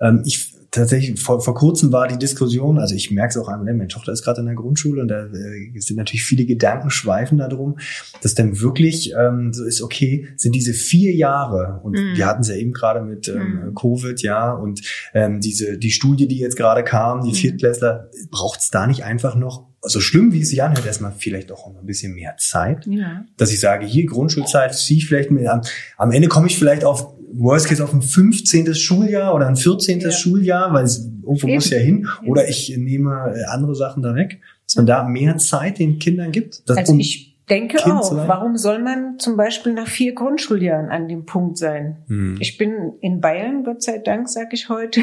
Ja. Ähm, ich tatsächlich vor, vor kurzem war die Diskussion, also ich merke es auch einmal, meine Tochter ist gerade in der Grundschule und da äh, sind natürlich viele Gedanken schweifen darum, dass dann wirklich ähm, so ist, okay, sind diese vier Jahre und mm. wir hatten es ja eben gerade mit ähm, mm. Covid, ja, und ähm, diese die Studie, die jetzt gerade kam, die mm. Viertklässler, braucht es da nicht einfach noch so schlimm wie es sich anhört, erstmal vielleicht auch ein bisschen mehr Zeit, ja. dass ich sage, hier Grundschulzeit ziehe ich vielleicht mit, am, am Ende komme ich vielleicht auf Worst Case auf ein 15. Schuljahr oder ein 14. Ja. Schuljahr, weil es irgendwo Eben. muss ja hin. Oder ich nehme äh, andere Sachen da weg. Dass man da mehr Zeit den Kindern gibt.
also um ich denke kind auch, warum soll man zum Beispiel nach vier Grundschuljahren an dem Punkt sein? Hm. Ich bin in Bayern, Gott sei Dank, sage ich heute,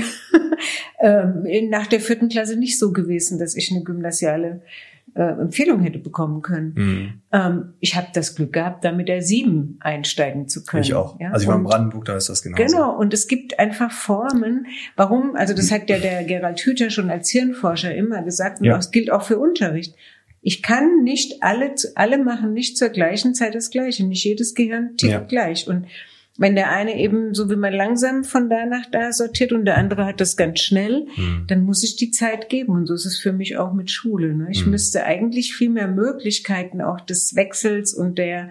ähm, nach der vierten Klasse nicht so gewesen, dass ich eine gymnasiale äh, Empfehlung hätte bekommen können. Mhm. Ähm, ich habe das Glück gehabt, da mit der sieben einsteigen zu können.
Ich auch. Ja? Also ich war in Brandenburg, da ist das genau.
Genau, und es gibt einfach Formen, warum, also das hat ja der Gerald Hüther schon als Hirnforscher immer gesagt, und ja. das gilt auch für Unterricht. Ich kann nicht alle, alle machen nicht zur gleichen Zeit das Gleiche. Nicht jedes Gehirn tickt ja. gleich. Und wenn der eine eben so wie man langsam von da nach da sortiert und der andere hat das ganz schnell, mhm. dann muss ich die Zeit geben. Und so ist es für mich auch mit Schule. Ne? Ich mhm. müsste eigentlich viel mehr Möglichkeiten auch des Wechsels und der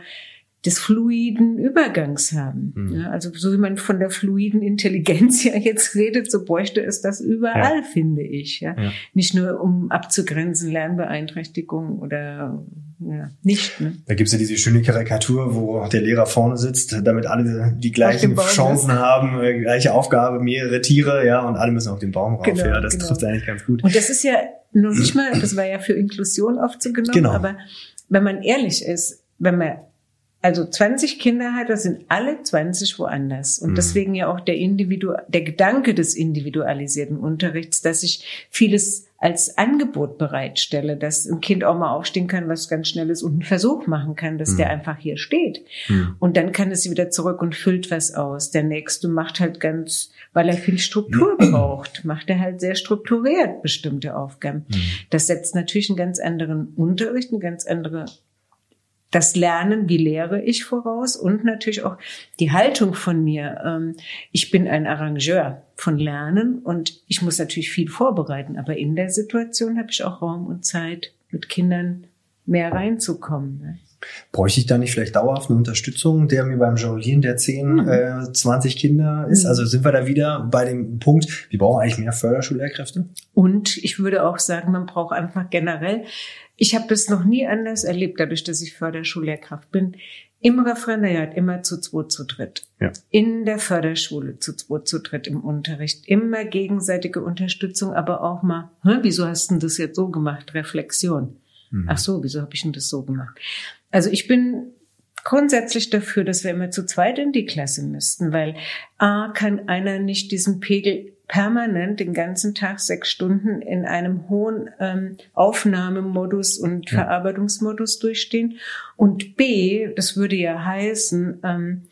des fluiden Übergangs haben. Mhm. Ja, also so wie man von der fluiden Intelligenz ja jetzt redet, so bräuchte es das überall, ja. finde ich. Ja? ja? Nicht nur um abzugrenzen Lernbeeinträchtigung oder ja, nicht. Ne?
Da gibt's ja diese schöne Karikatur, wo der Lehrer vorne sitzt, damit alle die gleichen Chancen ist. haben, äh, gleiche Aufgabe, mehrere Tiere, ja, und alle müssen auf den Baum rauf. Genau, ja, das genau. trifft eigentlich ganz gut.
Und das ist ja nur nicht mal, das war ja für Inklusion oft so genommen, genau. aber wenn man ehrlich ist, wenn man also 20 Kinder hat, das sind alle 20 woanders. Und mhm. deswegen ja auch der Individu der Gedanke des individualisierten Unterrichts, dass ich vieles als Angebot bereitstelle, dass ein Kind auch mal aufstehen kann, was ganz schnell ist und einen Versuch machen kann, dass mhm. der einfach hier steht. Mhm. Und dann kann es wieder zurück und füllt was aus. Der nächste macht halt ganz, weil er viel Struktur braucht, macht er halt sehr strukturiert bestimmte Aufgaben. Mhm. Das setzt natürlich einen ganz anderen Unterricht, eine ganz andere das Lernen, wie lehre ich voraus und natürlich auch die Haltung von mir. Ähm, ich bin ein Arrangeur von Lernen und ich muss natürlich viel vorbereiten, aber in der Situation habe ich auch Raum und Zeit, mit Kindern mehr reinzukommen. Ne?
Bräuchte ich da nicht vielleicht dauerhaft eine Unterstützung, der mir beim Jonglieren der 10, mhm. äh, 20 Kinder ist? Mhm. Also sind wir da wieder bei dem Punkt, wir brauchen eigentlich mehr Förderschullehrkräfte?
Und ich würde auch sagen, man braucht einfach generell ich habe das noch nie anders erlebt, dadurch, dass ich Förderschullehrkraft bin. Im Referendariat immer zu zwei, zu dritt. Ja. In der Förderschule zu zwei, zu dritt im Unterricht. Immer gegenseitige Unterstützung, aber auch mal, wieso hast du das jetzt so gemacht? Reflexion. Mhm. Ach so, wieso habe ich denn das so gemacht? Also ich bin grundsätzlich dafür, dass wir immer zu zweit in die Klasse müssten, weil A kann einer nicht diesen Pegel permanent den ganzen Tag sechs Stunden in einem hohen ähm, Aufnahmemodus und ja. Verarbeitungsmodus durchstehen. Und B, das würde ja heißen, ähm,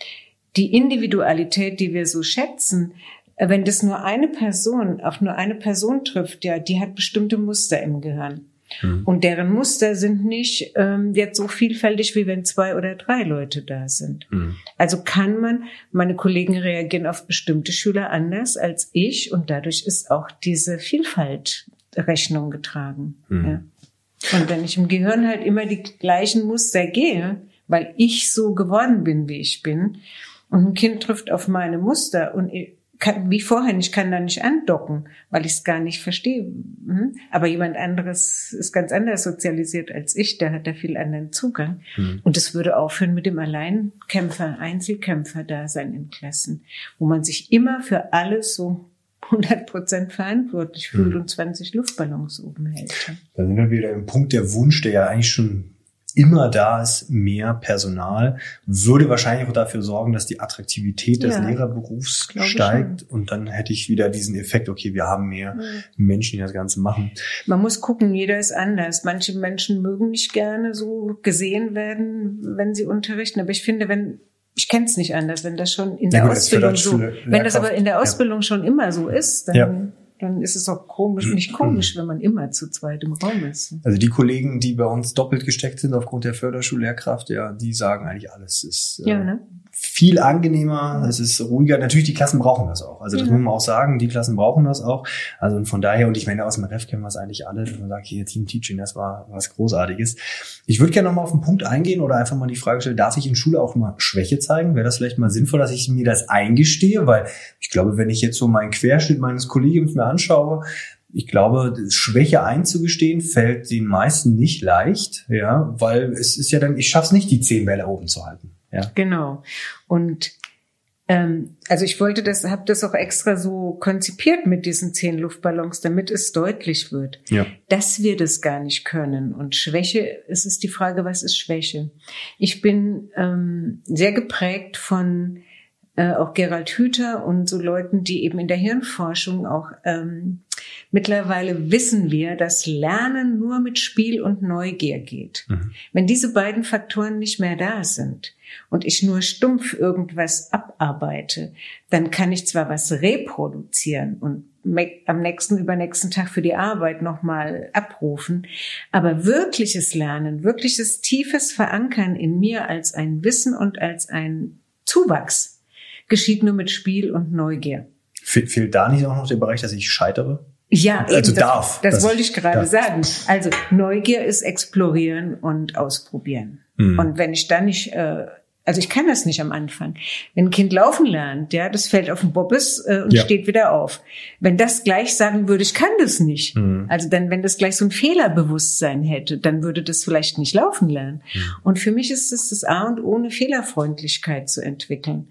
die Individualität, die wir so schätzen, äh, wenn das nur eine Person auf nur eine Person trifft, ja, die hat bestimmte Muster im Gehirn. Mhm. Und deren Muster sind nicht ähm, jetzt so vielfältig, wie wenn zwei oder drei Leute da sind. Mhm. Also kann man, meine Kollegen reagieren auf bestimmte Schüler anders als ich und dadurch ist auch diese Vielfalt Rechnung getragen. Mhm. Ja. Und wenn ich im Gehirn halt immer die gleichen Muster gehe, weil ich so geworden bin, wie ich bin, und ein Kind trifft auf meine Muster und kann, wie vorhin, ich kann da nicht andocken, weil ich es gar nicht verstehe. Hm? Aber jemand anderes ist ganz anders sozialisiert als ich, der hat da viel anderen Zugang. Mhm. Und es würde aufhören mit dem Alleinkämpfer, Einzelkämpfer da sein in Klassen, wo man sich immer für alles so 100 Prozent verantwortlich fühlt mhm. und 20 Luftballons oben hält.
Da sind wir wieder im Punkt der Wunsch, der ja eigentlich schon immer da ist, mehr Personal, würde wahrscheinlich auch dafür sorgen, dass die Attraktivität des ja, Lehrerberufs steigt. Und dann hätte ich wieder diesen Effekt, okay, wir haben mehr ja. Menschen, die das Ganze machen.
Man muss gucken, jeder ist anders. Manche Menschen mögen nicht gerne so gesehen werden, wenn sie unterrichten. Aber ich finde, wenn ich kenne es nicht anders, wenn das schon in der gut, Ausbildung so, wenn das aber in der Ausbildung ja. schon immer so ist, dann dann ist es auch komisch, nicht komisch, wenn man immer zu zweit im Raum ist.
Also die Kollegen, die bei uns doppelt gesteckt sind aufgrund der Förderschullehrkraft, ja, die sagen eigentlich alles ist äh, ja, ne? Viel angenehmer, es ist ruhiger. Natürlich, die Klassen brauchen das auch. Also das ja. muss man auch sagen, die Klassen brauchen das auch. Also und von daher, und ich meine, aus dem Ref kennen wir es eigentlich alle, dass man sagt, hier Team Teaching, das war was Großartiges. Ich würde gerne nochmal auf den Punkt eingehen oder einfach mal die Frage stellen, darf ich in Schule auch mal Schwäche zeigen? Wäre das vielleicht mal sinnvoll, dass ich mir das eingestehe? Weil ich glaube, wenn ich jetzt so meinen Querschnitt meines Kollegiums mir anschaue, ich glaube, Schwäche einzugestehen fällt den meisten nicht leicht, ja, weil es ist ja dann, ich schaff's nicht, die zehn Bälle oben zu halten. Ja.
Genau. Und ähm, also ich wollte das, habe das auch extra so konzipiert mit diesen zehn Luftballons, damit es deutlich wird, ja. dass wir das gar nicht können. Und Schwäche, es ist die Frage, was ist Schwäche? Ich bin ähm, sehr geprägt von äh, auch Gerald Hüther und so Leuten, die eben in der Hirnforschung auch ähm, mittlerweile wissen wir, dass Lernen nur mit Spiel und Neugier geht. Mhm. Wenn diese beiden Faktoren nicht mehr da sind und ich nur stumpf irgendwas abarbeite, dann kann ich zwar was reproduzieren und am nächsten, übernächsten Tag für die Arbeit nochmal abrufen. Aber wirkliches Lernen, wirkliches tiefes Verankern in mir als ein Wissen und als ein Zuwachs, geschieht nur mit Spiel und Neugier.
Fe fehlt da nicht auch noch der Bereich, dass ich scheitere?
Ja, also eben, darf. Das, das wollte ich gerade darf. sagen. Also Neugier ist explorieren und ausprobieren. Mhm. Und wenn ich dann nicht, äh, also ich kann das nicht am Anfang. Wenn ein Kind laufen lernt, ja, das fällt auf den Bobbes äh, und ja. steht wieder auf. Wenn das gleich sagen würde, ich kann das nicht. Mhm. Also dann, wenn das gleich so ein Fehlerbewusstsein hätte, dann würde das vielleicht nicht laufen lernen. Mhm. Und für mich ist es das A und O, eine Fehlerfreundlichkeit zu entwickeln.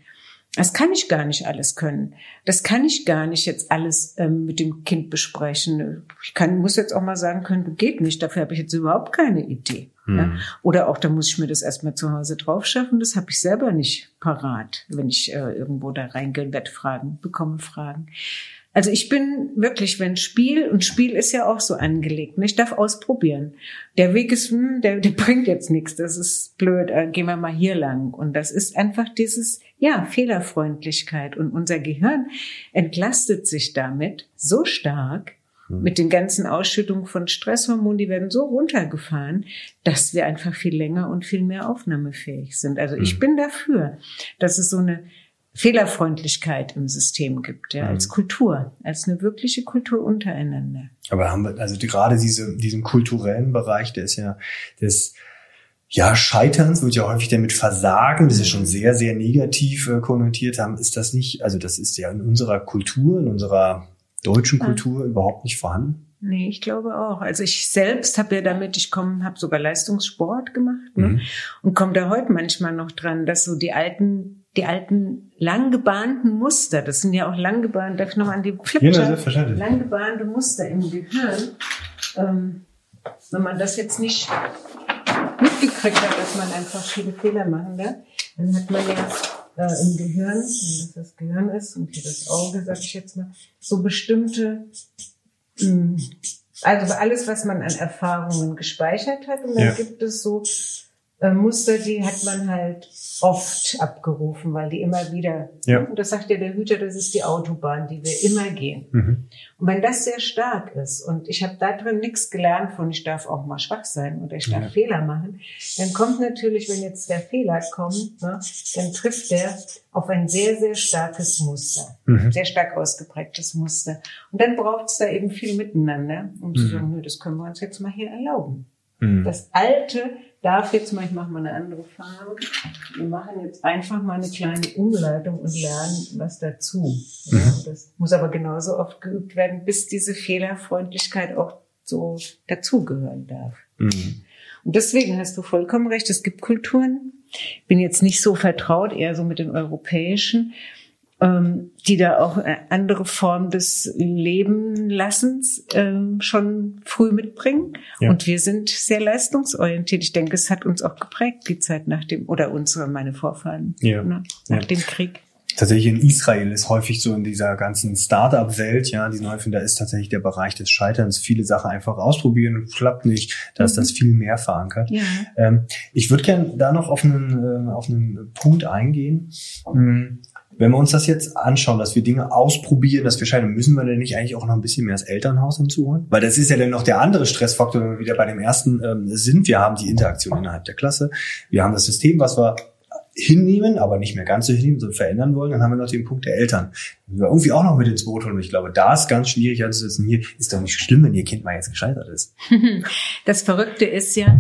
Das kann ich gar nicht alles können. Das kann ich gar nicht jetzt alles ähm, mit dem Kind besprechen. Ich kann, muss jetzt auch mal sagen können, geht nicht. Dafür habe ich jetzt überhaupt keine Idee. Mhm. Ja? Oder auch, da muss ich mir das erstmal zu Hause drauf schaffen. Das habe ich selber nicht parat, wenn ich äh, irgendwo da reingehe, werde Fragen, bekomme Fragen. Also ich bin wirklich, wenn Spiel, und Spiel ist ja auch so angelegt, ne? ich darf ausprobieren. Der Weg ist, hm, der, der bringt jetzt nichts, das ist blöd, äh, gehen wir mal hier lang. Und das ist einfach dieses, ja, Fehlerfreundlichkeit. Und unser Gehirn entlastet sich damit so stark, hm. mit den ganzen Ausschüttungen von Stresshormonen, die werden so runtergefahren, dass wir einfach viel länger und viel mehr aufnahmefähig sind. Also ich hm. bin dafür, dass es so eine Fehlerfreundlichkeit im System gibt, ja, mhm. als Kultur, als eine wirkliche Kultur untereinander.
Aber haben wir, also die, gerade diese, diesen kulturellen Bereich, der ist ja, des, ja, Scheiterns wird ja häufig damit Versagen, das ist schon sehr, sehr negativ äh, konnotiert haben. Ist das nicht, also das ist ja in unserer Kultur, in unserer deutschen Kultur ja. überhaupt nicht vorhanden?
Nee, ich glaube auch. Also ich selbst habe ja damit, ich komme, habe sogar Leistungssport gemacht ne? Mhm. und komme da heute manchmal noch dran, dass so die alten die alten langgebahnten Muster, das sind ja auch langgebahnt, darf ich nochmal an die Flipchart, ja, langgebahnte Muster im Gehirn, ähm, wenn man das jetzt nicht mitgekriegt hat, dass man einfach viele Fehler machen darf, dann hat man ja äh, im Gehirn, wenn das das Gehirn ist und hier das Auge, sag ich jetzt mal, so bestimmte, mh, hm, also alles, was man an Erfahrungen gespeichert hat, und dann ja. gibt es so äh, Muster, die hat man halt oft abgerufen, weil die immer wieder, ja. und das sagt ja der Hüter, das ist die Autobahn, die wir immer gehen. Mhm. Und wenn das sehr stark ist und ich habe da drin nichts gelernt von, ich darf auch mal schwach sein oder ich darf ja. Fehler machen, dann kommt natürlich, wenn jetzt der Fehler kommt, ne, dann trifft der auf ein sehr, sehr starkes Muster, mhm. sehr stark ausgeprägtes Muster. Und dann braucht es da eben viel miteinander, um mhm. zu sagen, nö, das können wir uns jetzt mal hier erlauben. Mhm. Das Alte darf jetzt mal, ich mache mal eine andere Farbe. Wir machen jetzt einfach mal eine kleine Umleitung und lernen was dazu. Mhm. das muss aber genauso oft geübt werden, bis diese Fehlerfreundlichkeit auch so dazugehören darf. Mhm. Und deswegen hast du vollkommen recht, es gibt Kulturen, ich bin jetzt nicht so vertraut, eher so mit den europäischen, ähm, die da auch eine andere Form des Lebenlassens ähm, schon früh mitbringen. Ja. Und wir sind sehr leistungsorientiert. Ich denke, es hat uns auch geprägt, die Zeit nach dem, oder unsere, meine Vorfahren, ja. ne, nach ja. dem Krieg
tatsächlich in Israel ist häufig so in dieser ganzen Startup-Welt, ja, die häufig, da ist tatsächlich der Bereich des Scheiterns, viele Sachen einfach ausprobieren, klappt nicht, da ist mhm. das viel mehr verankert. Ja. Ähm, ich würde gerne da noch auf einen, äh, auf einen Punkt eingehen. Mhm wenn wir uns das jetzt anschauen, dass wir Dinge ausprobieren, dass wir scheinen, müssen wir denn nicht eigentlich auch noch ein bisschen mehr das Elternhaus hinzuholen? Weil das ist ja dann noch der andere Stressfaktor, wenn wir wieder bei dem ersten ähm, sind. Wir haben die Interaktion innerhalb der Klasse. Wir haben das System, was wir hinnehmen, aber nicht mehr ganz so hinnehmen, sondern verändern wollen, dann haben wir noch den Punkt der Eltern. Wenn wir irgendwie auch noch mit ins Boot holen. Und ich glaube, da ist ganz schwierig anzusetzen. Hier ist doch nicht schlimm, wenn ihr Kind mal jetzt gescheitert ist.
Das Verrückte ist ja,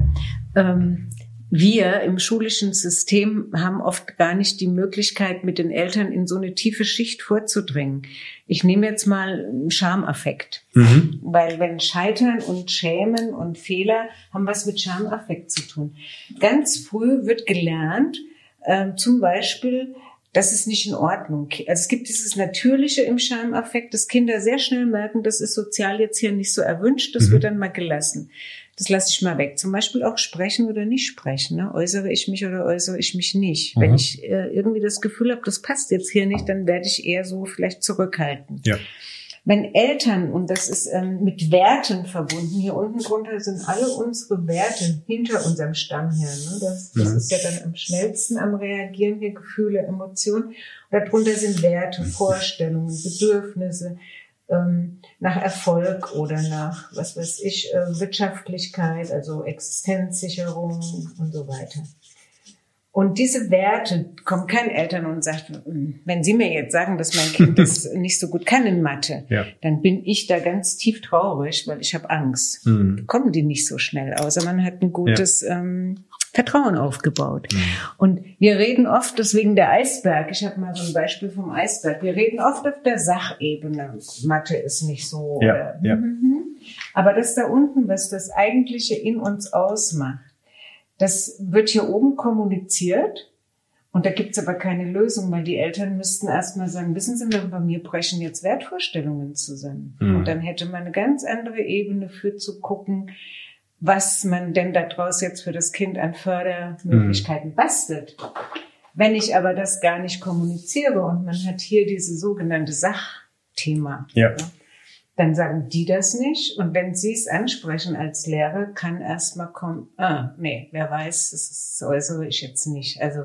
ähm, wir im schulischen System haben oft gar nicht die Möglichkeit, mit den Eltern in so eine tiefe Schicht vorzudringen. Ich nehme jetzt mal einen Schamaffekt. Mhm. Weil wenn Scheitern und Schämen und Fehler haben was mit Schamaffekt zu tun. Ganz früh wird gelernt, äh, zum Beispiel, das ist nicht in Ordnung. Also es gibt dieses Natürliche im Schamaffekt, dass Kinder sehr schnell merken, das ist sozial jetzt hier nicht so erwünscht, das mhm. wird dann mal gelassen. Das lasse ich mal weg. Zum Beispiel auch sprechen oder nicht sprechen. Ne? Äußere ich mich oder äußere ich mich nicht. Mhm. Wenn ich äh, irgendwie das Gefühl habe, das passt jetzt hier nicht, dann werde ich eher so vielleicht zurückhalten. Ja. Wenn Eltern, und das ist ähm, mit Werten verbunden, hier unten drunter sind alle unsere Werte hinter unserem Stamm her. Ne? Das, das mhm. ist ja dann am schnellsten am Reagieren hier, Gefühle, Emotionen. Und darunter sind Werte, Vorstellungen, Bedürfnisse, ähm, nach Erfolg oder nach, was weiß ich, äh, Wirtschaftlichkeit, also Existenzsicherung und so weiter. Und diese Werte kommt kein Eltern und sagt, hm, wenn Sie mir jetzt sagen, dass mein Kind das nicht so gut kann in Mathe, ja. dann bin ich da ganz tief traurig, weil ich habe Angst. Mhm. Kommen die nicht so schnell, außer man hat ein gutes ja. ähm, Vertrauen aufgebaut. Mhm. Und wir reden oft, deswegen der Eisberg, ich habe mal so ein Beispiel vom Eisberg, wir reden oft auf der Sachebene, Mathe ist nicht so. Ja, äh, ja. Mhm. Aber das da unten, was das Eigentliche in uns ausmacht, das wird hier oben kommuniziert. Und da gibt's aber keine Lösung, weil die Eltern müssten erstmal sagen, wissen Sie, bei mir brechen jetzt Wertvorstellungen zusammen. Mhm. Und dann hätte man eine ganz andere Ebene für zu gucken, was man denn daraus jetzt für das Kind an Fördermöglichkeiten mhm. bastelt. Wenn ich aber das gar nicht kommuniziere und man hat hier diese sogenannte Sachthema, ja. dann sagen die das nicht. Und wenn sie es ansprechen als Lehrer, kann erstmal kommen, ah, nee, wer weiß, das äußere ich jetzt nicht. Also,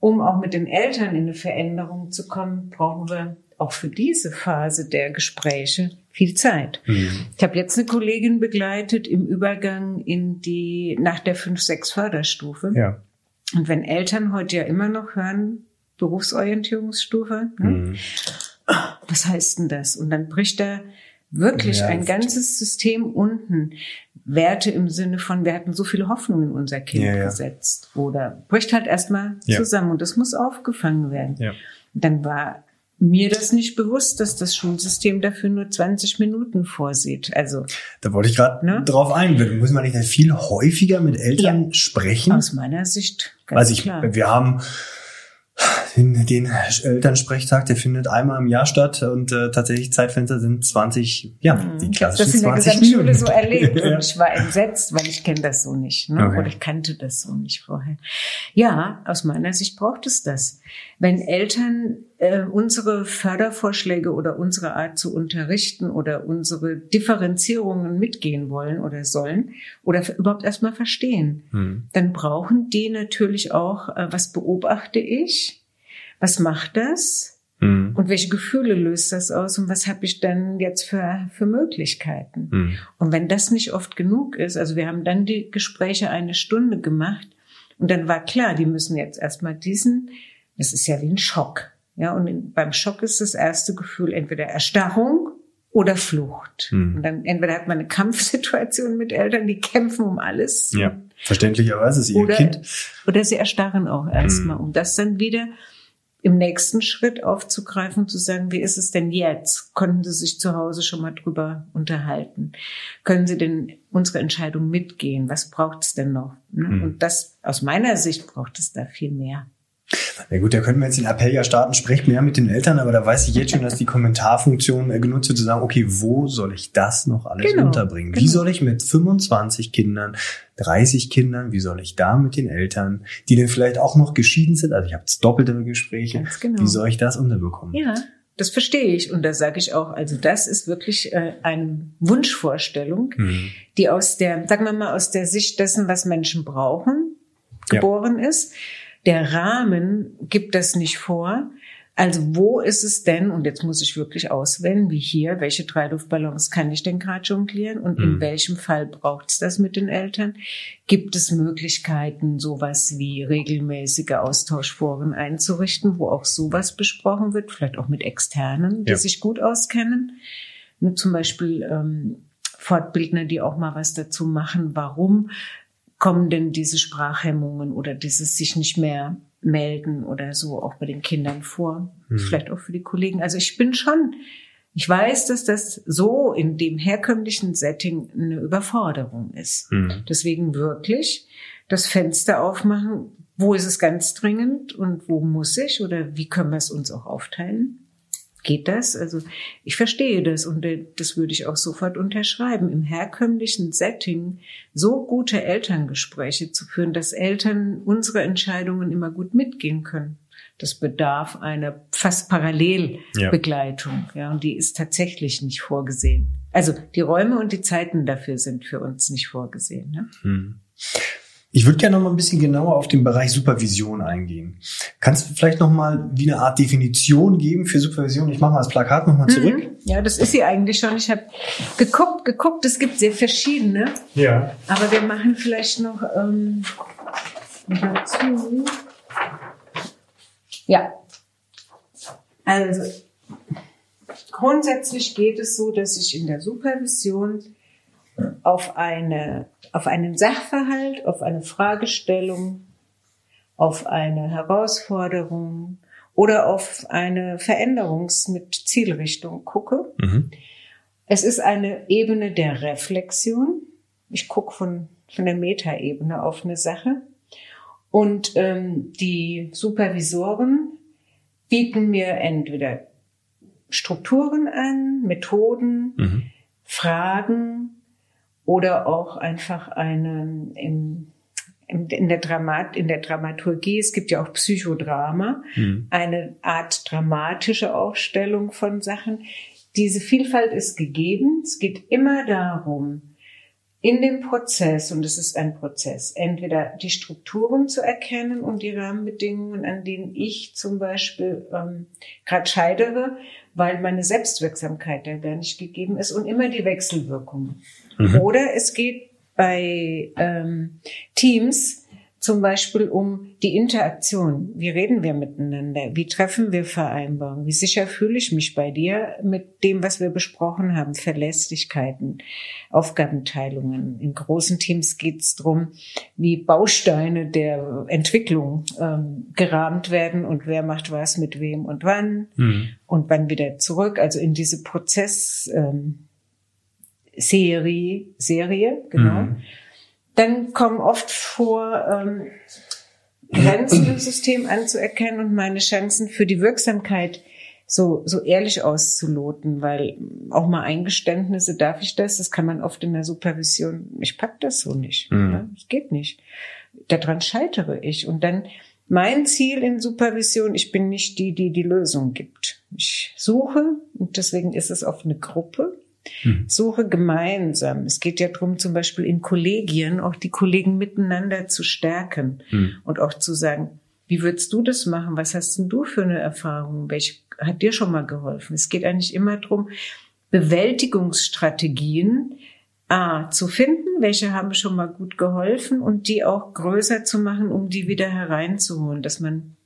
um auch mit den Eltern in eine Veränderung zu kommen, brauchen wir auch für diese Phase der Gespräche viel Zeit. Mhm. Ich habe jetzt eine Kollegin begleitet im Übergang in die nach der 5-6 Förderstufe. Ja. Und wenn Eltern heute ja immer noch hören, Berufsorientierungsstufe, ne? mhm. was heißt denn das? Und dann bricht da wirklich ja, ein ganzes System unten. Werte im Sinne von, wir hatten so viele Hoffnungen in unser Kind ja, gesetzt. Oder bricht halt erstmal zusammen und das muss aufgefangen werden. Ja. Dann war mir das nicht bewusst, dass das Schulsystem dafür nur 20 Minuten vorsieht. Also
da wollte ich gerade ne? drauf einwenden. Muss man nicht viel häufiger mit Eltern ja, sprechen?
Aus meiner Sicht
ganz also ich, klar. Wir haben Den, den Elternsprechtag, der findet einmal im Jahr statt und äh, tatsächlich Zeitfenster sind 20, ja,
mhm. die klassischen das 20 Das in der Gesamtschule so erlebt und ich war entsetzt, weil ich kenne das so nicht ne? Okay. oder ich kannte das so nicht vorher. Ja, aus meiner Sicht braucht es das. Wenn Eltern äh, unsere Fördervorschläge oder unsere Art zu unterrichten oder unsere Differenzierungen mitgehen wollen oder sollen oder überhaupt erstmal verstehen, mhm. dann brauchen die natürlich auch, äh, was beobachte ich? was macht das? Mhm. Und welche Gefühle löst das aus? Und was habe ich dann jetzt für, für Möglichkeiten? Mhm. Und wenn das nicht oft genug ist, also wir haben dann die Gespräche eine Stunde gemacht und dann war klar, die müssen jetzt erstmal diesen, das ist ja wie ein Schock. Ja, und beim Schock ist das erste Gefühl entweder Erstarrung oder Flucht. Mhm. Und dann entweder hat man eine Kampfsituation mit Eltern, die kämpfen um alles.
Ja, verständlicherweise ist ihr oder, Kind.
Oder sie erstarren auch erstmal, mhm. um das dann wieder im nächsten Schritt aufzugreifen, zu sagen, wie ist es denn jetzt? Konnten Sie sich zu Hause schon mal drüber unterhalten? Können Sie denn unsere Entscheidung mitgehen? Was braucht es denn noch? Mhm. Und das, aus meiner Sicht braucht es da viel mehr.
Na gut, da könnten wir jetzt den Appell ja starten, sprecht mehr mit den Eltern, aber da weiß ich jetzt schon, dass die Kommentarfunktion äh, genutzt wird, zu sagen, okay, wo soll ich das noch alles genau, unterbringen? Genau. Wie soll ich mit 25 Kindern, 30 Kindern, wie soll ich da mit den Eltern, die dann vielleicht auch noch geschieden sind, also ich habe doppelte Gespräche, genau. wie soll ich das unterbekommen?
Ja. Das verstehe ich und da sage ich auch, also das ist wirklich äh, eine Wunschvorstellung, mhm. die aus der, sagen wir mal, aus der Sicht dessen, was Menschen brauchen, geboren ja. ist. Der Rahmen gibt das nicht vor. Also wo ist es denn, und jetzt muss ich wirklich auswählen, wie hier, welche drei Luftballons kann ich denn gerade jonglieren und mhm. in welchem Fall braucht es das mit den Eltern? Gibt es Möglichkeiten, sowas wie regelmäßige Austauschforen einzurichten, wo auch sowas besprochen wird, vielleicht auch mit Externen, die ja. sich gut auskennen? Nur zum Beispiel ähm, Fortbildner, die auch mal was dazu machen, warum kommen denn diese Sprachhemmungen oder dieses sich nicht mehr melden oder so auch bei den Kindern vor, mhm. vielleicht auch für die Kollegen. Also ich bin schon, ich weiß, dass das so in dem herkömmlichen Setting eine Überforderung ist. Mhm. Deswegen wirklich das Fenster aufmachen, wo ist es ganz dringend und wo muss ich oder wie können wir es uns auch aufteilen? Geht das? Also ich verstehe das und äh, das würde ich auch sofort unterschreiben. Im herkömmlichen Setting so gute Elterngespräche zu führen, dass Eltern unsere Entscheidungen immer gut mitgehen können. Das bedarf einer fast Parallelbegleitung. Ja. ja, und die ist tatsächlich nicht vorgesehen. Also die Räume und die Zeiten dafür sind für uns nicht vorgesehen. Ne? Hm.
Ich würde gerne noch mal ein bisschen genauer auf den Bereich Supervision eingehen. Kannst du vielleicht noch mal wie eine Art Definition geben für Supervision? Ich mache mal das Plakat noch mal zurück. Mhm.
Ja, das ist sie eigentlich schon. Ich habe geguckt, geguckt. Es gibt sehr verschiedene. Ja. Aber wir machen vielleicht noch ähm, dazu. Ja. Also grundsätzlich geht es so, dass ich in der Supervision auf eine auf einen Sachverhalt, auf eine Fragestellung, auf eine Herausforderung oder auf eine Veränderungs- mit Zielrichtung gucke. Mhm. Es ist eine Ebene der Reflexion. Ich gucke von, von der Metaebene auf eine Sache. Und ähm, die Supervisoren bieten mir entweder Strukturen an, Methoden, mhm. Fragen, oder auch einfach eine in, in, der Dramat, in der Dramaturgie, es gibt ja auch Psychodrama, mhm. eine Art dramatische Aufstellung von Sachen. Diese Vielfalt ist gegeben. Es geht immer darum, in dem Prozess, und es ist ein Prozess, entweder die Strukturen zu erkennen und die Rahmenbedingungen, an denen ich zum Beispiel ähm, gerade scheidere, weil meine Selbstwirksamkeit da gar nicht gegeben ist und immer die Wechselwirkungen. Mhm. Oder es geht bei ähm, Teams zum Beispiel um die Interaktion. Wie reden wir miteinander? Wie treffen wir Vereinbarungen? Wie sicher fühle ich mich bei dir mit dem, was wir besprochen haben? Verlässlichkeiten, Aufgabenteilungen. In großen Teams geht es darum, wie Bausteine der Entwicklung ähm, gerahmt werden und wer macht was mit wem und wann mhm. und wann wieder zurück. Also in diese Prozess. Ähm, Serie, Serie, genau. Mhm. Dann kommen oft vor ähm, Grenzen im System anzuerkennen und meine Chancen für die Wirksamkeit so, so ehrlich auszuloten, weil auch mal Eingeständnisse, darf ich das? Das kann man oft in der Supervision, ich pack das so nicht. Mhm. Ne? Das geht nicht. Daran scheitere ich. Und dann mein Ziel in Supervision, ich bin nicht die, die die Lösung gibt. Ich suche, und deswegen ist es oft eine Gruppe, hm. suche gemeinsam. Es geht ja darum, zum Beispiel in Kollegien auch die Kollegen miteinander zu stärken hm. und auch zu sagen, wie würdest du das machen? Was hast denn du für eine Erfahrung? Welche hat dir schon mal geholfen? Es geht eigentlich immer darum, Bewältigungsstrategien A, zu finden, welche haben schon mal gut geholfen und die auch größer zu machen, um die wieder hereinzuholen, dass man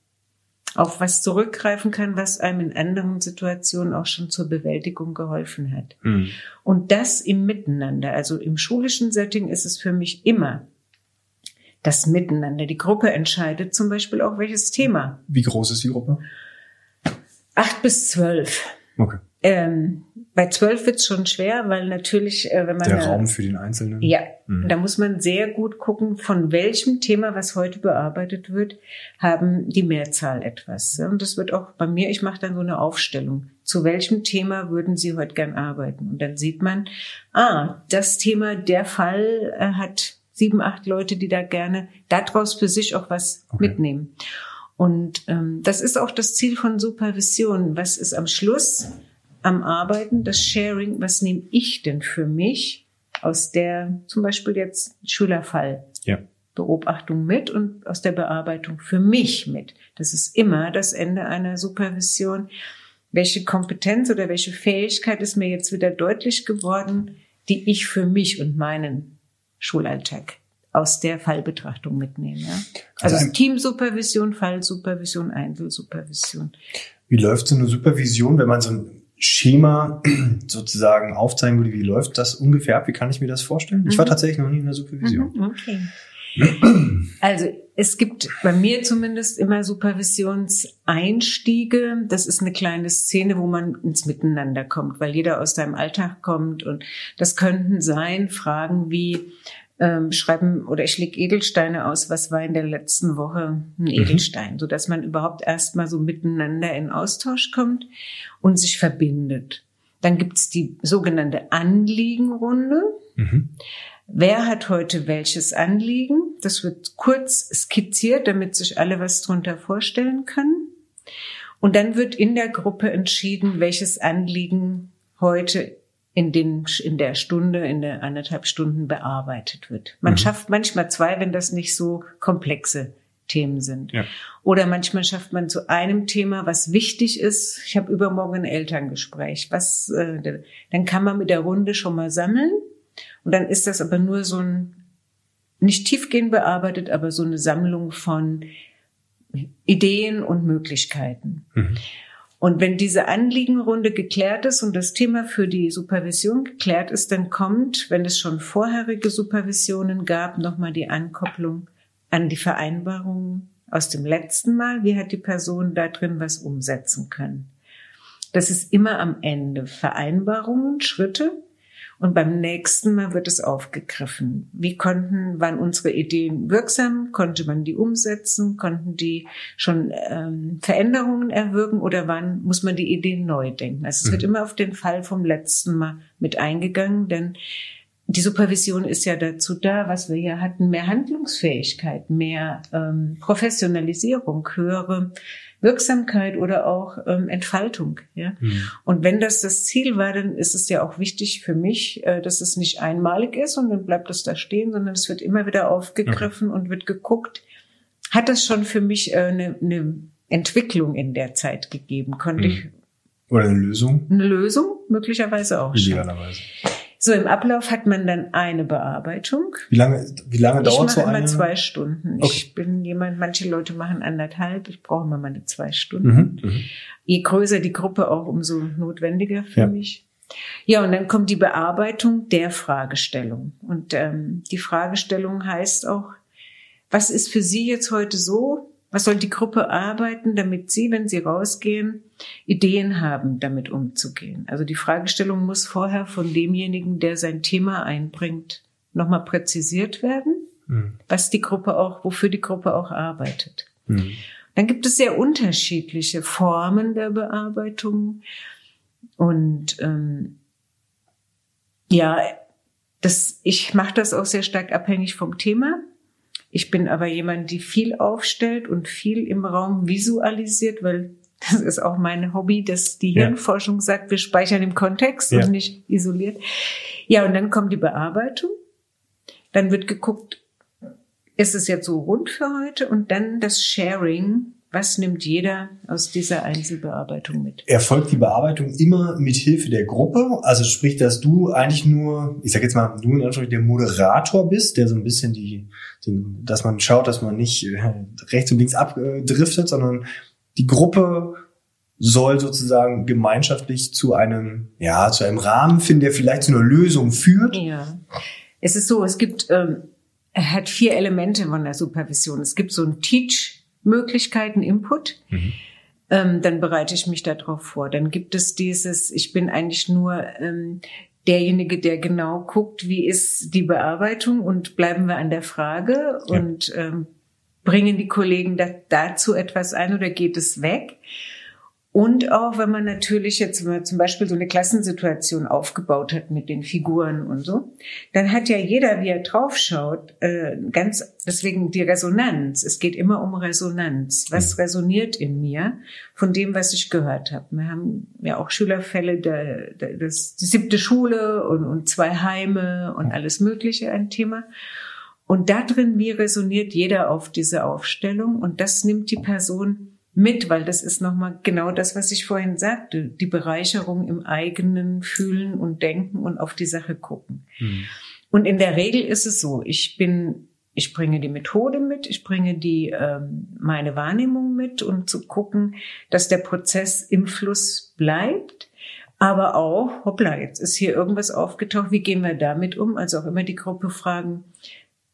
auf was zurückgreifen kann, was einem in anderen Situationen auch schon zur Bewältigung geholfen hat. Mhm. Und das im Miteinander. Also im schulischen Setting ist es für mich immer das Miteinander. Die Gruppe entscheidet zum Beispiel auch welches Thema.
Wie groß ist die Gruppe?
Acht bis zwölf. Okay. Ähm, bei zwölf wird's schon schwer, weil natürlich, äh, wenn man.
Der Raum für den Einzelnen.
Ja, mhm. da muss man sehr gut gucken, von welchem Thema, was heute bearbeitet wird, haben die Mehrzahl etwas. Und das wird auch bei mir, ich mache dann so eine Aufstellung. Zu welchem Thema würden Sie heute gern arbeiten? Und dann sieht man, ah, das Thema, der Fall äh, hat sieben, acht Leute, die da gerne daraus für sich auch was okay. mitnehmen. Und ähm, das ist auch das Ziel von Supervision. Was ist am Schluss? Am Arbeiten, das Sharing, was nehme ich denn für mich aus der zum Beispiel jetzt Schülerfall ja. Beobachtung mit und aus der Bearbeitung für mich mit. Das ist immer das Ende einer Supervision. Welche Kompetenz oder welche Fähigkeit ist mir jetzt wieder deutlich geworden, die ich für mich und meinen Schulalltag aus der Fallbetrachtung mitnehme. Ja? Also, also Teamsupervision, Fallsupervision, Einzelsupervision.
Wie läuft so eine Supervision, wenn man so ein Schema sozusagen aufzeigen würde, wie läuft das ungefähr ab? Wie kann ich mir das vorstellen? Ich war mhm. tatsächlich noch nie in der Supervision.
Mhm, okay. Also es gibt bei mir zumindest immer Supervisionseinstiege. Das ist eine kleine Szene, wo man ins Miteinander kommt, weil jeder aus seinem Alltag kommt. Und das könnten sein Fragen wie, ähm, schreiben oder ich leg Edelsteine aus, was war in der letzten Woche ein mhm. Edelstein, mhm. so dass man überhaupt erstmal so miteinander in Austausch kommt und sich verbindet. Dann gibt's die sogenannte Anliegenrunde. Mhm. Wer hat heute welches Anliegen? Das wird kurz skizziert, damit sich alle was drunter vorstellen können. Und dann wird in der Gruppe entschieden, welches Anliegen heute in, den, in der Stunde, in der anderthalb Stunden bearbeitet wird. Man mhm. schafft manchmal zwei, wenn das nicht so komplexe Themen sind. Ja. Oder manchmal schafft man zu einem Thema, was wichtig ist. Ich habe übermorgen ein Elterngespräch. Was, äh, dann kann man mit der Runde schon mal sammeln. Und dann ist das aber nur so ein, nicht tiefgehend bearbeitet, aber so eine Sammlung von Ideen und Möglichkeiten. Mhm. Und wenn diese Anliegenrunde geklärt ist und das Thema für die Supervision geklärt ist, dann kommt, wenn es schon vorherige Supervisionen gab, nochmal die Ankopplung an die Vereinbarungen aus dem letzten Mal. Wie hat die Person da drin was umsetzen können? Das ist immer am Ende Vereinbarungen, Schritte, und beim nächsten Mal wird es aufgegriffen. Wie konnten, waren unsere Ideen wirksam? Konnte man die umsetzen? Konnten die schon ähm, Veränderungen erwirken oder wann muss man die Ideen neu denken? Also es mhm. wird immer auf den Fall vom letzten Mal mit eingegangen, denn die Supervision ist ja dazu da, was wir ja hatten, mehr Handlungsfähigkeit, mehr ähm, Professionalisierung, höhere Wirksamkeit oder auch ähm, Entfaltung. Ja? Mhm. Und wenn das das Ziel war, dann ist es ja auch wichtig für mich, äh, dass es nicht einmalig ist und dann bleibt es da stehen, sondern es wird immer wieder aufgegriffen okay. und wird geguckt. Hat das schon für mich äh, eine, eine Entwicklung in der Zeit gegeben? Konnte mhm. ich
oder eine Lösung?
Eine Lösung möglicherweise auch.
Idealerweise.
Schon. So im Ablauf hat man dann eine Bearbeitung.
Wie lange, wie lange dauert
so
eine?
Ich mache immer zwei Stunden. Okay. Ich bin jemand, manche Leute machen anderthalb. Ich brauche immer meine zwei Stunden. Mhm, mhm, Je größer die Gruppe auch, umso notwendiger für ja. mich. Ja, und dann kommt die Bearbeitung der Fragestellung. Und ähm, die Fragestellung heißt auch, was ist für Sie jetzt heute so was soll die Gruppe arbeiten, damit sie, wenn sie rausgehen, Ideen haben, damit umzugehen? Also die Fragestellung muss vorher von demjenigen, der sein Thema einbringt, nochmal präzisiert werden. mhm. was die Gruppe auch, wofür die Gruppe auch arbeitet. Mhm. Dann gibt es sehr unterschiedliche Formen der Bearbeitung und ähm, ja, das, ich mache das auch sehr stark abhängig vom Thema. Ich bin aber jemand, die viel aufstellt und viel im Raum visualisiert, weil das ist auch mein Hobby, dass die Hirnforschung ja. sagt, wir speichern im Kontext ja. und nicht isoliert. Ja, und dann kommt die Bearbeitung. Dann wird geguckt, ist es jetzt so rund für heute? Und dann das Sharing. Was nimmt jeder aus dieser Einzelbearbeitung mit?
Erfolgt die Bearbeitung immer mit Hilfe der Gruppe? Also sprich, dass du eigentlich nur, ich sag jetzt mal, du in Anführungszeichen der Moderator bist, der so ein bisschen die, den, dass man schaut, dass man nicht äh, rechts und links abdriftet, sondern die Gruppe soll sozusagen gemeinschaftlich zu einem, ja, zu einem Rahmen finden, der vielleicht zu einer Lösung führt.
Ja. Es ist so, es gibt, ähm, er hat vier Elemente von der Supervision. Es gibt so ein Teach-Möglichkeiten, Input. Mhm. Ähm, dann bereite ich mich darauf vor. Dann gibt es dieses, ich bin eigentlich nur ähm, derjenige, der genau guckt, wie ist die Bearbeitung und bleiben wir an der Frage ja. und ähm, bringen die Kollegen da, dazu etwas ein oder geht es weg? Und auch wenn man natürlich jetzt wenn man zum Beispiel so eine Klassensituation aufgebaut hat mit den Figuren und so, dann hat ja jeder, wie er draufschaut, äh, ganz deswegen die Resonanz. Es geht immer um Resonanz. Was mhm. resoniert in mir von dem, was ich gehört habe? Wir haben ja auch Schülerfälle, der, der, das, die siebte Schule und, und zwei Heime und alles Mögliche ein Thema. Und da drin, wie resoniert jeder auf diese Aufstellung? Und das nimmt die Person mit, weil das ist nochmal genau das, was ich vorhin sagte, die Bereicherung im eigenen Fühlen und Denken und auf die Sache gucken. Mhm. Und in der Regel ist es so, ich bin, ich bringe die Methode mit, ich bringe die, ähm, meine Wahrnehmung mit und zu gucken, dass der Prozess im Fluss bleibt. Aber auch, hoppla, jetzt ist hier irgendwas aufgetaucht, wie gehen wir damit um? Also auch immer die Gruppe fragen,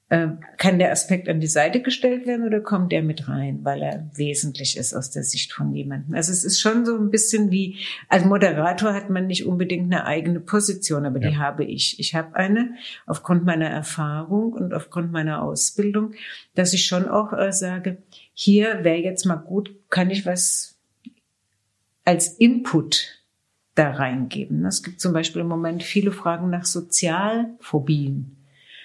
kann der Aspekt an die Seite gestellt werden oder kommt der mit rein, weil er wesentlich ist aus der Sicht von jemandem? Also es ist schon so ein bisschen wie, als Moderator hat man nicht unbedingt eine eigene Position, aber ja. die habe ich. Ich habe eine aufgrund meiner Erfahrung und aufgrund meiner Ausbildung, dass ich schon auch äh, sage, hier wäre jetzt mal gut, kann ich was als Input da reingeben. Es gibt zum Beispiel im Moment viele Fragen nach Sozialphobien.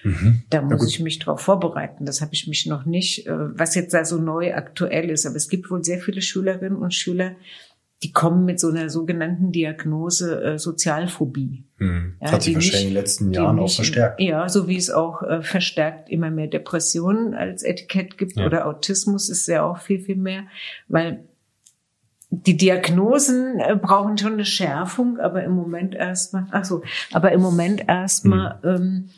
Mhm. Da muss ich mich darauf vorbereiten. Das habe ich mich noch nicht, äh, was jetzt da so neu aktuell ist. Aber es gibt wohl sehr viele Schülerinnen und Schüler, die kommen mit so einer sogenannten Diagnose äh, Sozialphobie.
Hm. Ja, Hat sich wahrscheinlich in den letzten Jahren auch verstärkt.
Ja, so wie es auch äh, verstärkt immer mehr Depressionen als Etikett gibt ja. oder Autismus ist ja auch viel, viel mehr, weil die Diagnosen äh, brauchen schon eine Schärfung, aber im Moment erstmal, ach so, aber im Moment erstmal hm. ähm,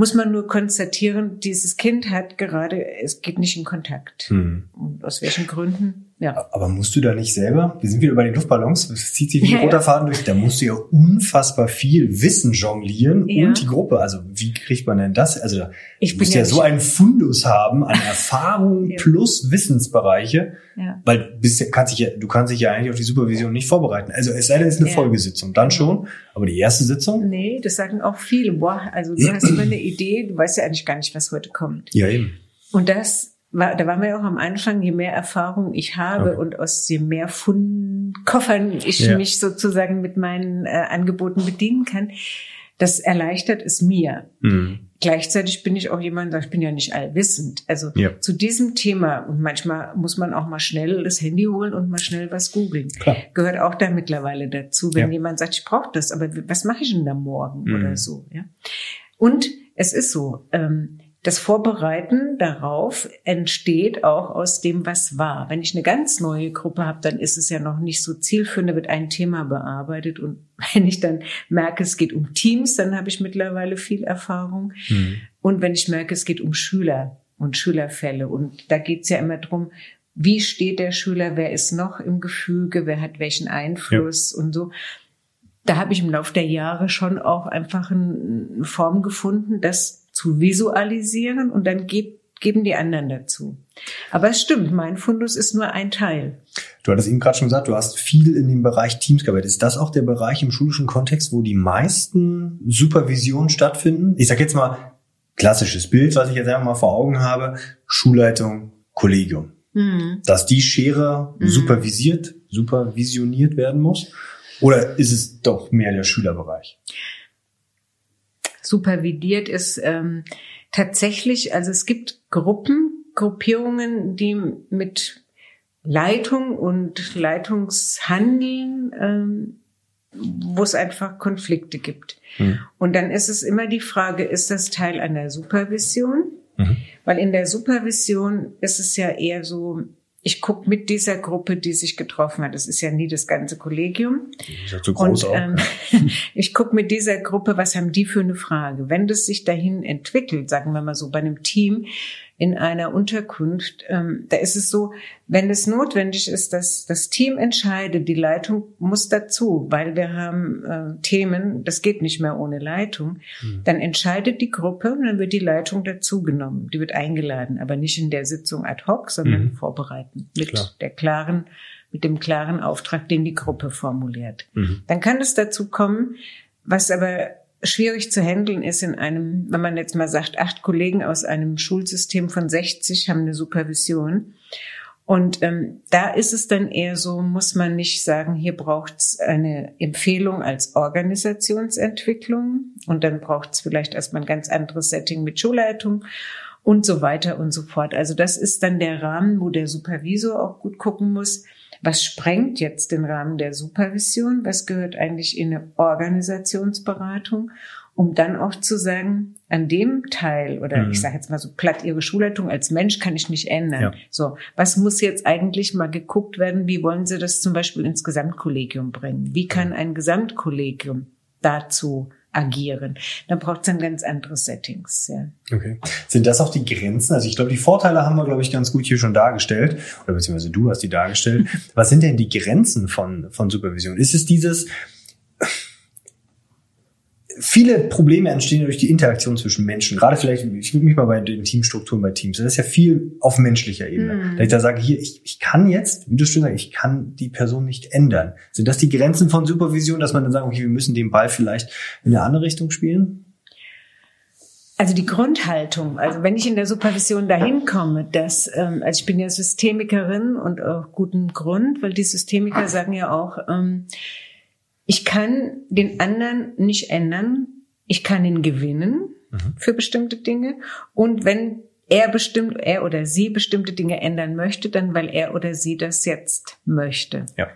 muss man nur konstatieren, dieses Kind hat gerade, es geht nicht in Kontakt. Hm. Und aus welchen Gründen?
Ja. Aber musst du da nicht selber, wir sind wieder bei den Luftballons, es zieht sich wie ein ja, roter Faden durch, da musst du ja unfassbar viel Wissen jonglieren ja. und die Gruppe. Also wie kriegt man denn das? Also ich muss ja, ja so einen Fundus haben an Erfahrung plus Wissensbereiche, ja. weil bist, kannst dich ja, du kannst dich ja eigentlich auf die Supervision nicht vorbereiten. Also es sei denn, es ist eine Folgesitzung, dann schon. Aber die erste Sitzung?
Nee, das sagen auch viele. Boah, also du hast immer eine Idee, du weißt ja eigentlich gar nicht, was heute kommt.
Ja, eben.
Und das da waren wir ja auch am Anfang, je mehr Erfahrung ich habe okay. und aus je mehr Fund Koffern ich ja. mich sozusagen mit meinen äh, Angeboten bedienen kann, das erleichtert es mir. Mhm. Gleichzeitig bin ich auch jemand, ich bin ja nicht allwissend. Also ja. zu diesem Thema, und manchmal muss man auch mal schnell das Handy holen und mal schnell was googeln. Gehört auch da mittlerweile dazu, wenn ja. jemand sagt, ich brauche das, aber was mache ich denn da morgen mhm. oder so. Ja? Und es ist so, ähm, das Vorbereiten darauf entsteht auch aus dem, was war. Wenn ich eine ganz neue Gruppe habe, dann ist es ja noch nicht so zielführend, da wird ein Thema bearbeitet. Und wenn ich dann merke, es geht um Teams, dann habe ich mittlerweile viel Erfahrung. Mhm. Und wenn ich merke, es geht um Schüler und Schülerfälle, und da geht es ja immer drum, wie steht der Schüler, wer ist noch im Gefüge, wer hat welchen Einfluss ja. und so da habe ich im Laufe der Jahre schon auch einfach eine Form gefunden, das zu visualisieren und dann gibt, geben die anderen dazu. Aber es stimmt, mein Fundus ist nur ein Teil.
Du hattest eben gerade schon gesagt, du hast viel in dem Bereich Teams gearbeitet. Ist das auch der Bereich im schulischen Kontext, wo die meisten Supervisionen stattfinden? Ich sage jetzt mal klassisches Bild, was ich jetzt einfach mal vor Augen habe, Schulleitung, Kollegium. Mhm. Dass die Schere mhm. supervisiert, supervisioniert werden muss? Oder ist es doch mehr der Schülerbereich?
Supervidiert ist ähm, tatsächlich, also es gibt Gruppen, Gruppierungen, die mit Leitung und Leitungshandeln, ähm, wo es einfach Konflikte gibt. Mhm. Und dann ist es immer die Frage, ist das Teil einer Supervision? Mhm. Weil in der Supervision ist es ja eher so, ich gucke mit dieser Gruppe, die sich getroffen hat. Das ist ja nie das ganze Kollegium.
Ist ja zu groß und, ähm,
ich gucke mit dieser Gruppe, was haben die für eine Frage? Wenn das sich dahin entwickelt, sagen wir mal so bei einem Team, in einer Unterkunft, ähm, da ist es so, wenn es notwendig ist, dass das Team entscheidet, die Leitung muss dazu, weil wir haben äh, Themen, das geht nicht mehr ohne Leitung, mhm. dann entscheidet die Gruppe und dann wird die Leitung dazugenommen. Die wird eingeladen, aber nicht in der Sitzung ad hoc, sondern mhm. vorbereiten mit Klar. der klaren mit dem klaren Auftrag, den die Gruppe formuliert. Mhm. Dann kann es dazu kommen, was aber schwierig zu handeln ist in einem, wenn man jetzt mal sagt, acht Kollegen aus einem Schulsystem von 60 haben eine Supervision. Und ähm, da ist es dann eher so, muss man nicht sagen, hier braucht es eine Empfehlung als Organisationsentwicklung und dann braucht es vielleicht erstmal ein ganz anderes Setting mit Schulleitung und so weiter und so fort. Also das ist dann der Rahmen, wo der Supervisor auch gut gucken muss, was sprengt jetzt den Rahmen der Supervision? Was gehört eigentlich in eine Organisationsberatung? Um dann auch zu sagen, an dem Teil oder mhm. ich sage jetzt mal so platt, Ihre Schulleitung als Mensch kann ich nicht ändern. Ja. So, was muss jetzt eigentlich mal geguckt werden? Wie wollen Sie das zum Beispiel ins Gesamtkollegium bringen? Wie kann ein Gesamtkollegium dazu agieren. Dann braucht es dann ganz andere Settings. Ja.
Okay. Sind das auch die Grenzen? Also ich glaube, die Vorteile haben wir, glaube ich, ganz gut hier schon dargestellt. Oder beziehungsweise du hast die dargestellt. Was sind denn die Grenzen von, von Supervision? Ist es dieses, viele Probleme entstehen durch die Interaktion zwischen Menschen. Gerade vielleicht, ich würde mich mal bei den Teamstrukturen bei Teams. Das ist ja viel auf menschlicher Ebene. Mhm. Da ich da sage, hier, ich, ich kann jetzt, wie du schon sagst, ich kann die Person nicht ändern. Sind das die Grenzen von Supervision, dass man dann sagt, okay, wir müssen den Ball vielleicht in eine andere Richtung spielen?
Also die Grundhaltung, also wenn ich in der Supervision dahin komme, dass, ähm, also ich bin ja Systemikerin und auch guten Grund, weil die Systemiker sagen ja auch, ähm, ich kann den anderen nicht ändern. Ich kann ihn gewinnen mhm. für bestimmte Dinge. Und wenn er bestimmt, er oder sie bestimmte Dinge ändern möchte, dann weil er oder sie das jetzt möchte. Ja.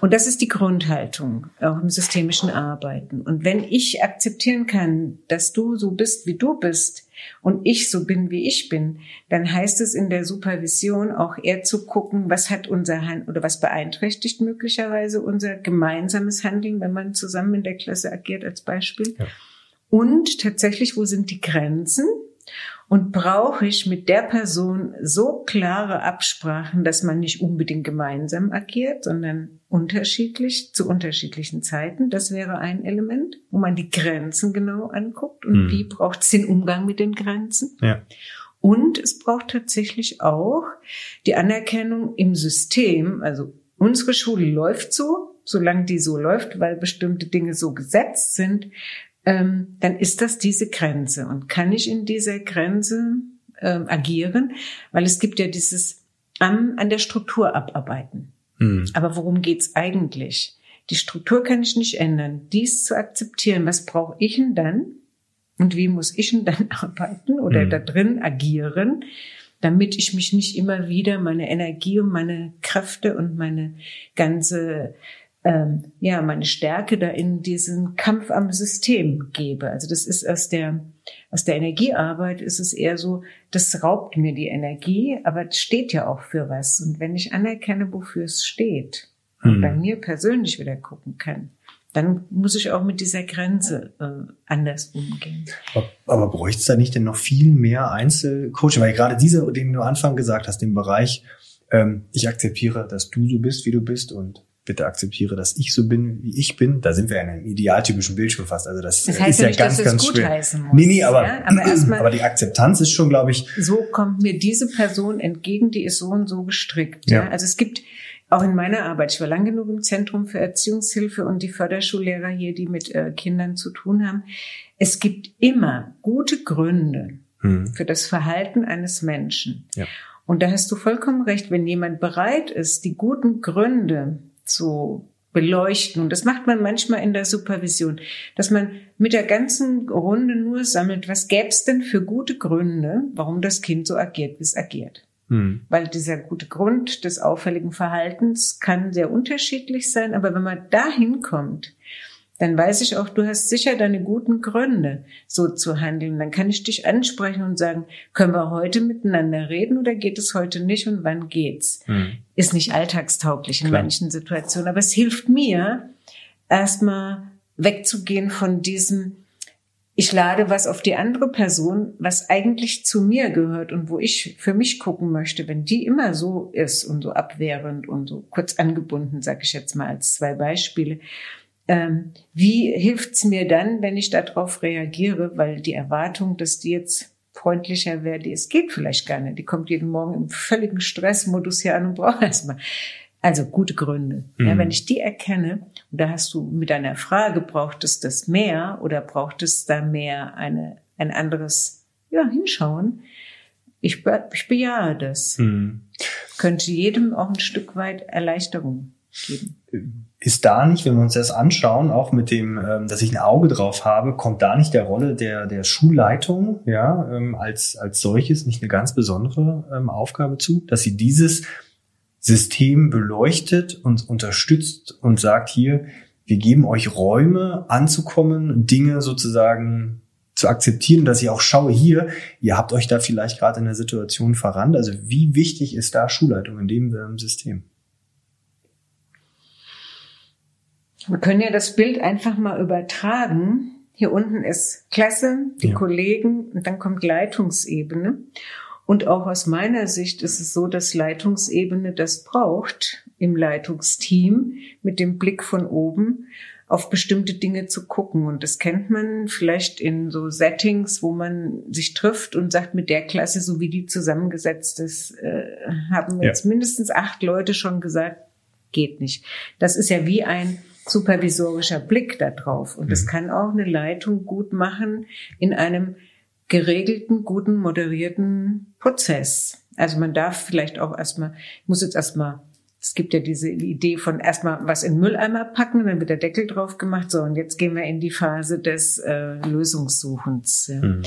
Und das ist die Grundhaltung auch im systemischen Arbeiten. Und wenn ich akzeptieren kann, dass du so bist, wie du bist, und ich so bin, wie ich bin, dann heißt es in der Supervision auch eher zu gucken, was hat unser Hand oder was beeinträchtigt möglicherweise unser gemeinsames Handeln, wenn man zusammen in der Klasse agiert als Beispiel. Ja. Und tatsächlich, wo sind die Grenzen? Und brauche ich mit der Person so klare Absprachen, dass man nicht unbedingt gemeinsam agiert, sondern unterschiedlich zu unterschiedlichen Zeiten? Das wäre ein Element, wo man die Grenzen genau anguckt und mhm. wie braucht es den Umgang mit den Grenzen. Ja. Und es braucht tatsächlich auch die Anerkennung im System. Also unsere Schule läuft so, solange die so läuft, weil bestimmte Dinge so gesetzt sind, ähm, dann ist das diese Grenze. Und kann ich in dieser Grenze ähm, agieren? Weil es gibt ja dieses an, an der Struktur abarbeiten. Mhm. Aber worum geht's eigentlich? Die Struktur kann ich nicht ändern. Dies zu akzeptieren, was brauche ich denn dann? Und wie muss ich denn dann arbeiten oder mhm. da drin agieren, damit ich mich nicht immer wieder meine Energie und meine Kräfte und meine ganze ähm, ja meine Stärke da in diesen Kampf am System gebe. Also das ist aus der aus der Energiearbeit ist es eher so, das raubt mir die Energie, aber es steht ja auch für was. Und wenn ich anerkenne, wofür es steht, hm. und bei mir persönlich wieder gucken kann, dann muss ich auch mit dieser Grenze äh, anders umgehen.
Aber, aber bräuchte es da nicht denn noch viel mehr Einzelcoaching? Weil gerade diese, den du Anfang gesagt hast, den Bereich, ähm, ich akzeptiere, dass du so bist, wie du bist und bitte akzeptiere, dass ich so bin, wie ich bin. Da sind wir in einem idealtypischen Bild schon fast. Also das, das heißt ist ja, nicht, ganz, ganz. Muss, nee, nee, aber, ja? aber, aber, die Akzeptanz ist schon, glaube ich.
So kommt mir diese Person entgegen, die ist so und so gestrickt. Ja. ja? Also es gibt auch in meiner Arbeit, ich war lang genug im Zentrum für Erziehungshilfe und die Förderschullehrer hier, die mit äh, Kindern zu tun haben. Es gibt immer gute Gründe hm. für das Verhalten eines Menschen. Ja. Und da hast du vollkommen recht, wenn jemand bereit ist, die guten Gründe zu beleuchten. Und das macht man manchmal in der Supervision, dass man mit der ganzen Runde nur sammelt, was gäbe es denn für gute Gründe, warum das Kind so agiert, wie es agiert. Hm. Weil dieser gute Grund des auffälligen Verhaltens kann sehr unterschiedlich sein, aber wenn man dahin kommt, dann weiß ich auch, du hast sicher deine guten Gründe, so zu handeln. Dann kann ich dich ansprechen und sagen, können wir heute miteinander reden oder geht es heute nicht und wann geht's? Hm. Ist nicht alltagstauglich in Klar. manchen Situationen, aber es hilft mir, erstmal wegzugehen von diesem, ich lade was auf die andere Person, was eigentlich zu mir gehört und wo ich für mich gucken möchte, wenn die immer so ist und so abwehrend und so kurz angebunden, sage ich jetzt mal als zwei Beispiele, ähm, wie hilft's mir dann, wenn ich darauf reagiere, weil die Erwartung, dass die jetzt freundlicher wäre, die es geht vielleicht gar nicht. Die kommt jeden Morgen im völligen Stressmodus hier an und braucht erstmal. Also gute Gründe. Mhm. Ja, wenn ich die erkenne, und da hast du mit deiner Frage, braucht es das mehr oder braucht es da mehr eine, ein anderes, ja, hinschauen? Ich, ich bejahe das. Mhm. Könnte jedem auch ein Stück weit Erleichterung geben.
Ist da nicht, wenn wir uns das anschauen, auch mit dem, ähm, dass ich ein Auge drauf habe, kommt da nicht der Rolle der, der Schulleitung, ja, ähm, als, als solches nicht eine ganz besondere ähm, Aufgabe zu, dass sie dieses System beleuchtet und unterstützt und sagt hier, wir geben euch Räume anzukommen, Dinge sozusagen zu akzeptieren, dass ich auch schaue hier, ihr habt euch da vielleicht gerade in der Situation verrannt. Also wie wichtig ist da Schulleitung in dem ähm, System?
Wir können ja das Bild einfach mal übertragen. Hier unten ist Klasse, die ja. Kollegen und dann kommt Leitungsebene. Und auch aus meiner Sicht ist es so, dass Leitungsebene das braucht im Leitungsteam mit dem Blick von oben auf bestimmte Dinge zu gucken. Und das kennt man vielleicht in so Settings, wo man sich trifft und sagt, mit der Klasse, so wie die zusammengesetzt ist, äh, haben jetzt ja. mindestens acht Leute schon gesagt, geht nicht. Das ist ja wie ein supervisorischer Blick da drauf. Und mhm. das kann auch eine Leitung gut machen in einem geregelten, guten, moderierten Prozess. Also man darf vielleicht auch erstmal, muss jetzt erstmal, es gibt ja diese Idee von erstmal was in Mülleimer packen, dann wird der Deckel drauf gemacht, so und jetzt gehen wir in die Phase des äh, Lösungssuchens. Ja. Mhm.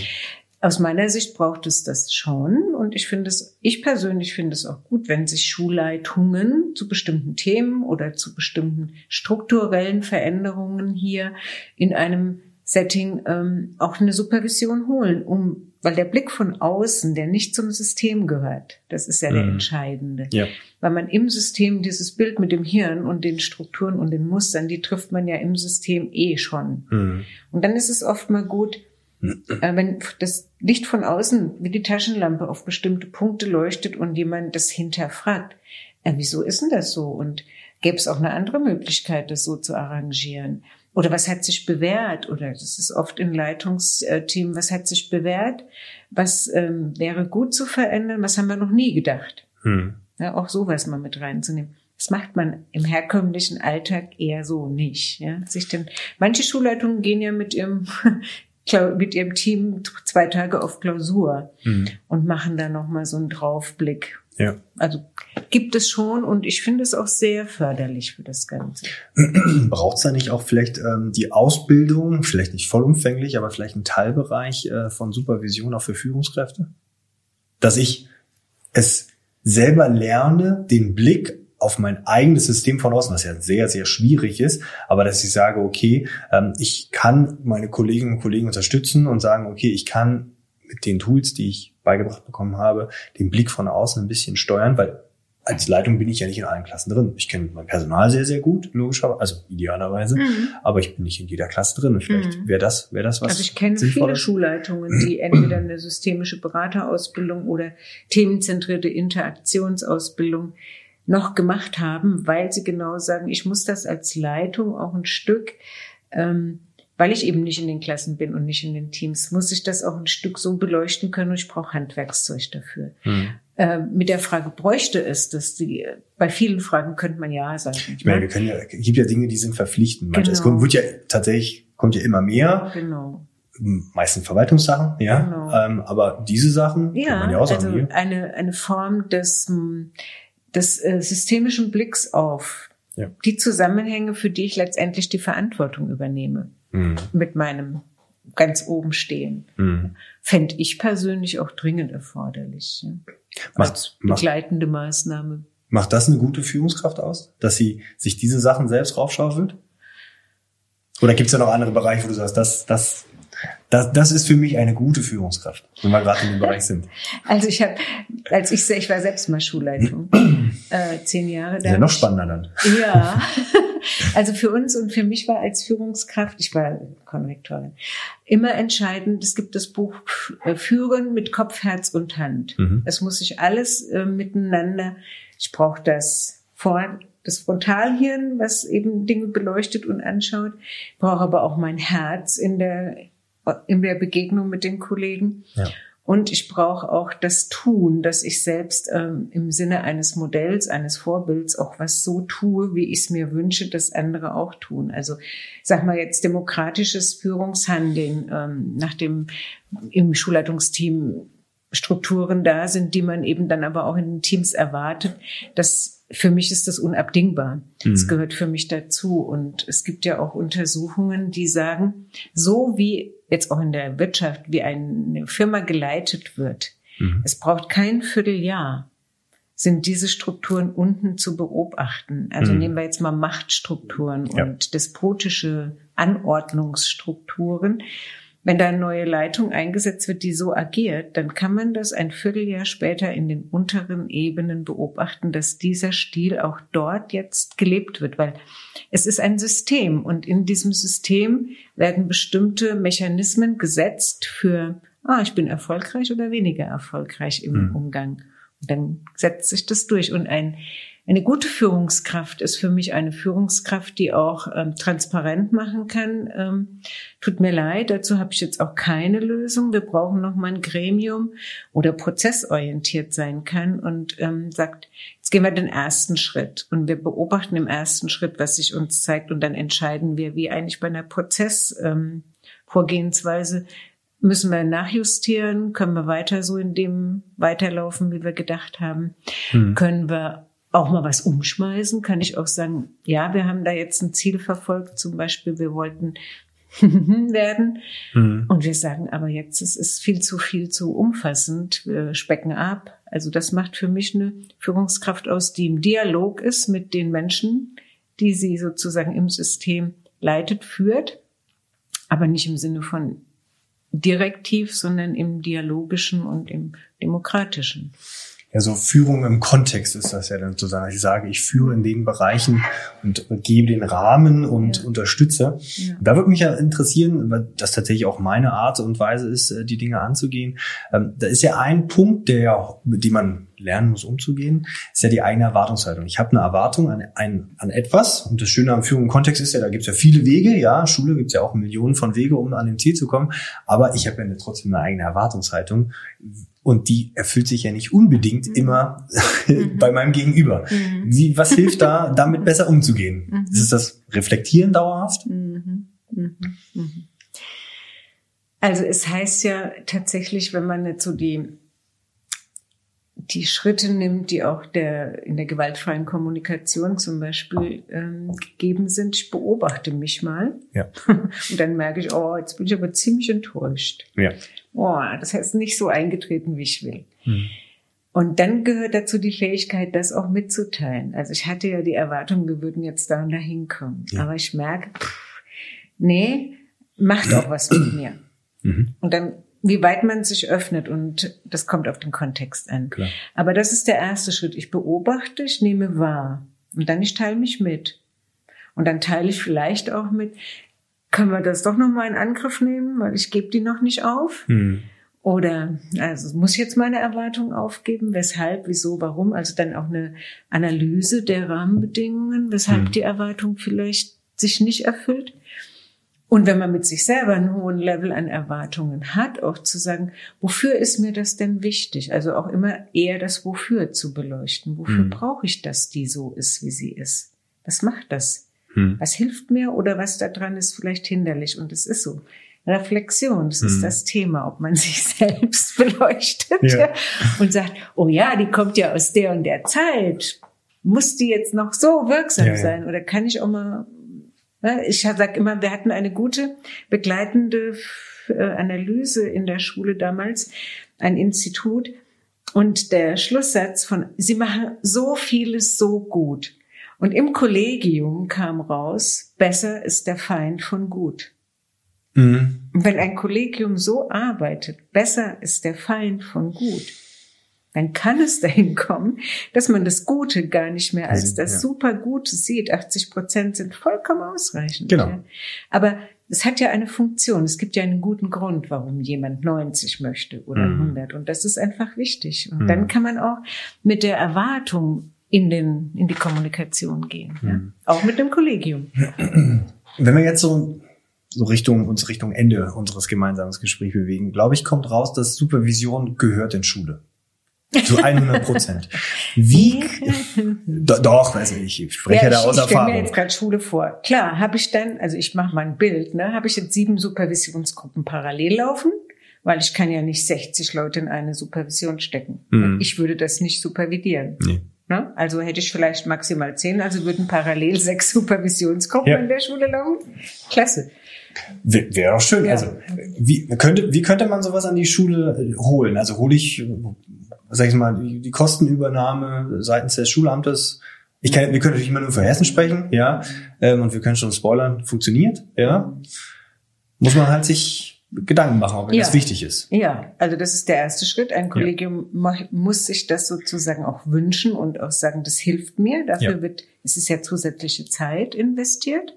Aus meiner Sicht braucht es das schon und ich finde es, ich persönlich finde es auch gut, wenn sich Schulleitungen zu bestimmten Themen oder zu bestimmten strukturellen Veränderungen hier in einem Setting ähm, auch eine Supervision holen, um, weil der Blick von außen, der nicht zum System gehört, das ist ja mhm. der entscheidende. Ja. Weil man im System dieses Bild mit dem Hirn und den Strukturen und den Mustern, die trifft man ja im System eh schon. Mhm. Und dann ist es oft mal gut, äh, wenn das Licht von außen wie die Taschenlampe auf bestimmte Punkte leuchtet und jemand das hinterfragt, äh, wieso ist denn das so? Und gäbe es auch eine andere Möglichkeit, das so zu arrangieren? Oder was hat sich bewährt? Oder das ist oft in Leitungsteam, was hat sich bewährt? Was ähm, wäre gut zu verändern? Was haben wir noch nie gedacht? Hm. Ja, auch sowas mal mit reinzunehmen. Das macht man im herkömmlichen Alltag eher so nicht. Ja? Sich denn, manche Schulleitungen gehen ja mit ihrem mit ihrem Team zwei Tage auf Klausur hm. und machen da noch mal so einen Draufblick. Ja. Also gibt es schon und ich finde es auch sehr förderlich für das Ganze.
Braucht es da nicht auch vielleicht ähm, die Ausbildung, vielleicht nicht vollumfänglich, aber vielleicht ein Teilbereich äh, von Supervision auch für Führungskräfte? Dass ich es selber lerne, den Blick auf mein eigenes System von außen, was ja sehr, sehr schwierig ist, aber dass ich sage, okay, ähm, ich kann meine Kolleginnen und Kollegen unterstützen und sagen, okay, ich kann mit den Tools, die ich beigebracht bekommen habe, den Blick von außen ein bisschen steuern, weil als Leitung bin ich ja nicht in allen Klassen drin. Ich kenne mein Personal sehr, sehr gut, logischerweise, also idealerweise, mhm. aber ich bin nicht in jeder Klasse drin. Und vielleicht mhm. wäre das, wäre das was.
Also ich kenne viele Schulleitungen, die entweder eine systemische Beraterausbildung oder themenzentrierte Interaktionsausbildung noch gemacht haben, weil sie genau sagen, ich muss das als Leitung auch ein Stück ähm, weil ich eben nicht in den Klassen bin und nicht in den Teams, muss ich das auch ein Stück so beleuchten können und ich brauche Handwerkszeug dafür. Mhm. äh, mit der Frage bräuchte es, dass die bei vielen Fragen könnte man ja sagen.
Ich meine,
ne?
wir können ja, es gibt ja Dinge, die sind verpflichtend. Manches
Genau.
kommt, wird ja tatsächlich kommt ja immer mehr.
Genau.
Meistens Verwaltungssachen, ja.
Genau.
Ähm, aber diese Sachen kann
Ja,
man ja auch sagen.
also
hier.
eine, eine Form des, hm, des äh, systemischen Blicks auf
Ja.
die Zusammenhänge, für die ich letztendlich die Verantwortung übernehme,
Mhm.
mit meinem ganz oben stehen.
Mhm.
Fände ich persönlich auch dringend erforderlich. Ja.
Macht,
Als
macht,
begleitende Maßnahme.
macht das eine gute Führungskraft aus, dass sie sich diese Sachen selbst raufschaufelt? Oder gibt es ja noch andere Bereiche, wo du sagst, das, das, das, das ist für mich eine gute Führungskraft, wenn wir gerade in dem Bereich sind.
Also ich habe, als ich, ich war selbst mal Schulleitung, äh, zehn Jahre.
Das ist ja noch
ich-
spannender dann.
Ja, also für uns und für mich war als Führungskraft, ich war Konrektorin, immer entscheidend, es gibt das Buch äh, Führen mit Kopf, Herz und Hand.
Mhm.
Es muss sich alles äh, miteinander, ich brauche das vor, das Frontalhirn, was eben Dinge beleuchtet und anschaut, Ich brauche aber auch mein Herz in der, in der Begegnung mit den Kollegen.
Ja.
Und ich brauche auch das Tun, dass ich selbst ähm, im Sinne eines Modells, eines Vorbilds auch was so tue, wie ich es mir wünsche, dass andere auch tun. Also sag mal jetzt demokratisches Führungshandeln, ähm, nachdem im Schulleitungsteam Strukturen da sind, die man eben dann aber auch in den Teams erwartet. Das für mich ist das unabdingbar. Es
Mhm.
gehört für mich dazu. Und es gibt ja auch Untersuchungen, die sagen, so wie jetzt auch in der Wirtschaft, wie eine Firma geleitet wird,
Mhm.
es braucht kein Vierteljahr, sind diese Strukturen unten zu beobachten. Also
Mhm.
nehmen wir jetzt mal Machtstrukturen
Ja.
und despotische Anordnungsstrukturen. Wenn da eine neue Leitung eingesetzt wird, die so agiert, dann kann man das ein Vierteljahr später in den unteren Ebenen beobachten, dass dieser Stil auch dort jetzt gelebt wird, weil es ist ein System und in diesem System werden bestimmte Mechanismen gesetzt für, ah, ich bin erfolgreich oder weniger erfolgreich im
Mhm.
Umgang. Und dann setzt sich das durch und ein eine gute Führungskraft ist für mich eine Führungskraft, die auch ähm, transparent machen kann. Ähm, tut mir leid, dazu habe ich jetzt auch keine Lösung. Wir brauchen noch mal ein Gremium oder prozessorientiert sein kann und ähm, sagt, jetzt gehen wir den ersten Schritt und wir beobachten im ersten Schritt, was sich uns zeigt und dann entscheiden wir, wie eigentlich bei einer Prozessvorgehensweise ähm, Müssen wir nachjustieren? Können wir weiter so in dem weiterlaufen, wie wir gedacht haben?
Mhm.
Können wir auch mal was umschmeißen? Kann ich auch sagen, ja, wir haben da jetzt ein Ziel verfolgt, zum Beispiel, wir wollten werden.
Mhm.
Und wir sagen, aber jetzt es ist viel zu viel zu umfassend, wir specken ab. Also das macht für mich eine Führungskraft aus, die im Dialog ist mit den Menschen, die sie sozusagen im System leitet, führt, aber nicht im Sinne von direktiv, sondern im dialogischen und im demokratischen.
Ja, so Führung im Kontext ist das ja dann zu sagen. Ich sage, ich führe in den Bereichen und gebe den Rahmen und
Ja.
unterstütze.
Ja.
Da würde mich ja interessieren, weil das tatsächlich auch meine Art und Weise ist, äh, die Dinge anzugehen. Ähm, Da ist ja ein Punkt, der ja, mit dem man lernen muss, umzugehen, ist ja die eigene Erwartungshaltung. Ich habe eine Erwartung an, ein, an etwas und das Schöne am Führung im Kontext ist ja, da gibt es ja viele Wege, ja, Schule gibt es ja auch Millionen von Wege, um an dem Ziel zu kommen, aber ich habe ja trotzdem eine eigene Erwartungshaltung und die erfüllt sich ja nicht unbedingt immer bei meinem Gegenüber. Wie, was hilft da, damit besser umzugehen?
Mhm.
Ist das Reflektieren dauerhaft?
Mhm, mhm, mhm. Also es heißt ja tatsächlich, wenn man jetzt so die, die Schritte nimmt, die auch der, in der gewaltfreien Kommunikation zum Beispiel ähm, gegeben sind, ich beobachte mich mal
Ja.
und dann merke ich, oh, jetzt bin ich aber ziemlich enttäuscht.
Ja.
Oh, das heißt nicht so eingetreten, wie ich will.
Mhm.
Und dann gehört dazu die Fähigkeit, das auch mitzuteilen. Also ich hatte ja die Erwartung, wir würden jetzt da und da hinkommen.
Ja.
Aber ich merke, pff, nee, macht auch was mit mir.
Mhm.
Und dann, wie weit man sich öffnet und das kommt auf den Kontext an.
Klar.
Aber das ist der erste Schritt. Ich beobachte, ich nehme wahr. Und dann ich teile mich mit. Und dann teile ich vielleicht auch mit, können wir das doch nochmal in Angriff nehmen, weil ich gebe die noch nicht auf.
Mhm.
Oder also muss ich jetzt meine Erwartung aufgeben? Weshalb, wieso, warum? Also dann auch eine Analyse der Rahmenbedingungen, weshalb
Mhm.
die Erwartung vielleicht sich nicht erfüllt. Und wenn man mit sich selber einen hohen Level an Erwartungen hat, auch zu sagen, wofür ist mir das denn wichtig? Also auch immer eher das Wofür zu beleuchten. Wofür mhm. brauche ich, dass die so ist, wie sie ist? Was macht das? Mhm. Was hilft mir oder was da dran ist vielleicht hinderlich? Und es ist so. Reflexion, das ist mhm. das Thema, ob man sich selbst beleuchtet ja. und sagt, oh ja, die kommt ja aus der und der Zeit. Muss die jetzt noch so wirksam ja, sein? Oder kann ich auch mal ich sage immer, wir hatten eine gute begleitende äh, Analyse in der Schule damals, ein Institut. Und der Schlusssatz von, Sie machen so vieles so gut. Und im Kollegium kam raus, besser ist der Feind von gut. Mhm. Wenn ein Kollegium so arbeitet, besser ist der Feind von gut, dann kann es dahin kommen, dass man das Gute gar nicht mehr als das ja. super Gute sieht. 80 Prozent sind vollkommen ausreichend.
Genau. Ja.
Aber es hat ja eine Funktion. Es gibt ja einen guten Grund, warum jemand 90 möchte oder mhm. 100. Und das ist einfach wichtig. Und mhm. dann kann man auch mit der Erwartung in den, in die Kommunikation gehen. Mhm. Ja? Auch mit dem Kollegium.
Wenn wir jetzt so so Richtung uns Richtung Ende unseres gemeinsamen Gesprächs bewegen, glaube ich, kommt raus, dass Supervision gehört in Schule. Zu 100 Prozent. Wie? doch, also ich spreche ja, da aus
ich,
Erfahrung. Ich stelle
mir jetzt gerade Schule vor. Klar, habe ich dann, also ich mache mal ein Bild, ne, habe ich jetzt sieben Supervisionsgruppen parallel laufen, weil ich kann ja nicht 60 Leute in eine Supervision stecken. Mhm. Ich würde das nicht supervidieren. Nee. Ne? Also hätte ich vielleicht maximal zehn, also würden parallel sechs Supervisionsgruppen ja. in der Schule laufen. Klasse.
Wäre auch schön. Ja. Also wie könnte, wie könnte man sowas an die Schule holen? Also hole ich sag ich mal, die, die Kostenübernahme seitens des Schulamtes. Ich kann, wir können natürlich immer nur für Hessen sprechen, ja, ähm, und wir können schon spoilern, funktioniert, ja. Muss man halt sich Gedanken machen, ob ja. das wichtig ist.
Ja, also das ist der erste Schritt. Ein Kollegium ja. muss sich das sozusagen auch wünschen und auch sagen, das hilft mir. Dafür ja. wird, es ist ja zusätzliche Zeit investiert.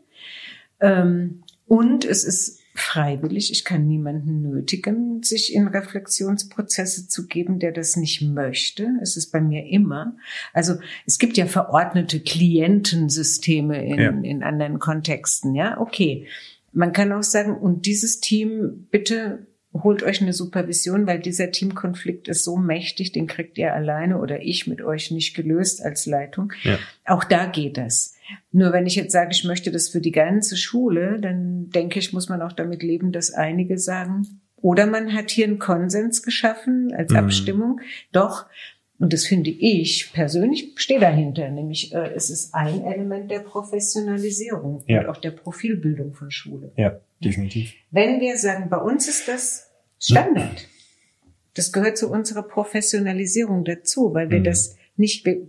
Ähm, und es ist freiwillig. Ich kann niemanden nötigen, sich in Reflexionsprozesse zu geben, der das nicht möchte. Es ist bei mir immer. Also es gibt ja verordnete Klientensysteme in, ja. in anderen Kontexten. Ja, okay. Man kann auch sagen, und dieses Team bitte holt euch eine Supervision, weil dieser Teamkonflikt ist so mächtig, den kriegt ihr alleine oder ich mit euch nicht gelöst als Leitung. Ja. Auch da geht das. Nur wenn ich jetzt sage, ich möchte das für die ganze Schule, dann denke ich, muss man auch damit leben, dass einige sagen, oder man hat hier einen Konsens geschaffen als mhm. Abstimmung. Doch, und das finde ich persönlich, stehe dahinter, nämlich äh, es ist ein Element der Professionalisierung ja. und auch der Profilbildung von Schule.
Ja, definitiv.
Wenn wir sagen, bei uns ist das Standard, das gehört zu unserer Professionalisierung dazu, weil wir mhm. das nicht, wir,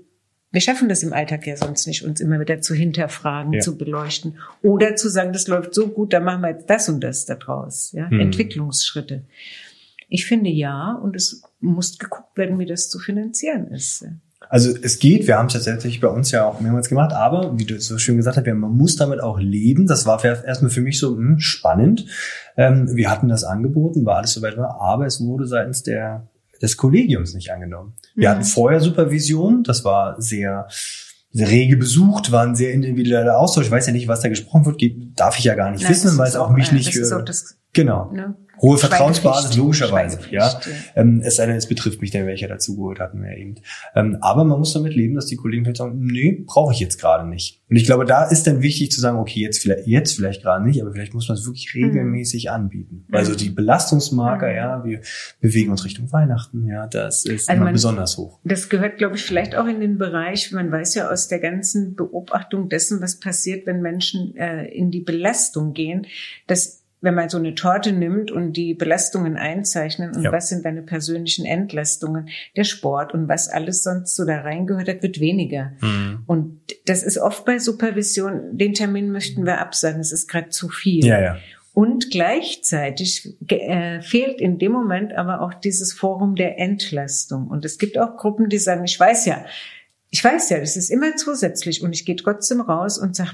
wir schaffen das im Alltag ja sonst nicht, uns immer wieder zu hinterfragen, ja. zu beleuchten oder zu sagen, das läuft so gut, da machen wir jetzt das und das daraus. Ja? Mhm. Entwicklungsschritte. Ich finde ja, und es muss geguckt werden, wie das zu finanzieren ist.
Also es geht, wir haben es tatsächlich bei uns ja auch mehrmals gemacht, aber wie du so schön gesagt hast, man muss damit auch leben. Das war erstmal für mich so mh, hm, spannend. Ähm, wir hatten das angeboten, war alles soweit war, aber es wurde seitens der des Kollegiums nicht angenommen. Wir mhm. hatten vorher Supervision, das war sehr, rege besucht, war ein sehr individueller Austausch. Ich weiß ja nicht, was da gesprochen wird, darf ich ja gar nicht Nein, wissen, weil es auch mich nicht. Das äh, genau. Ne? Hohe Vertrauensbasis, logischerweise, ja. Ähm, es sei denn, es betrifft mich, der welcher dazugeholt hatten wir eben. Ähm, aber man muss damit leben, dass die Kollegen vielleicht sagen, nee, brauche ich jetzt gerade nicht. Und ich glaube, da ist dann wichtig zu sagen, okay, jetzt vielleicht, jetzt vielleicht gerade nicht, aber vielleicht muss man es wirklich mhm. regelmäßig mhm. anbieten. Weil so die Belastungsmarker, mhm. ja, wir bewegen uns Richtung Weihnachten, ja, das ist also immer man, besonders hoch.
Das gehört, glaube ich, vielleicht auch in den Bereich, man weiß ja aus der ganzen Beobachtung dessen, was passiert, wenn Menschen äh, in die Belastung gehen, dass wenn man so eine Torte nimmt und die Belastungen einzeichnen und ja. was sind deine persönlichen Entlastungen, der Sport und was alles sonst so da reingehört hat, wird weniger. Mhm. Und das ist oft bei Supervision, den Termin möchten wir absagen, es ist gerade zu viel.
Ja, ja.
Und gleichzeitig äh, fehlt in dem Moment aber auch dieses Forum der Entlastung. Und es gibt auch Gruppen, die sagen, ich weiß ja, ich weiß ja, das ist immer zusätzlich und ich gehe trotzdem raus und sage,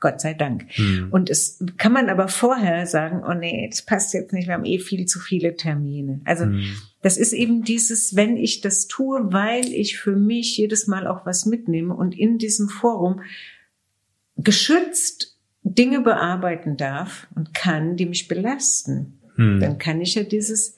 Gott sei Dank. Mhm. Und es kann man aber vorher sagen, oh nee, das passt jetzt nicht, wir haben eh viel zu viele Termine. Also mhm. das ist eben dieses, wenn ich das tue, weil ich für mich jedes Mal auch was mitnehme und in diesem Forum geschützt Dinge bearbeiten darf und kann, die mich belasten, hm. dann kann ich ja dieses,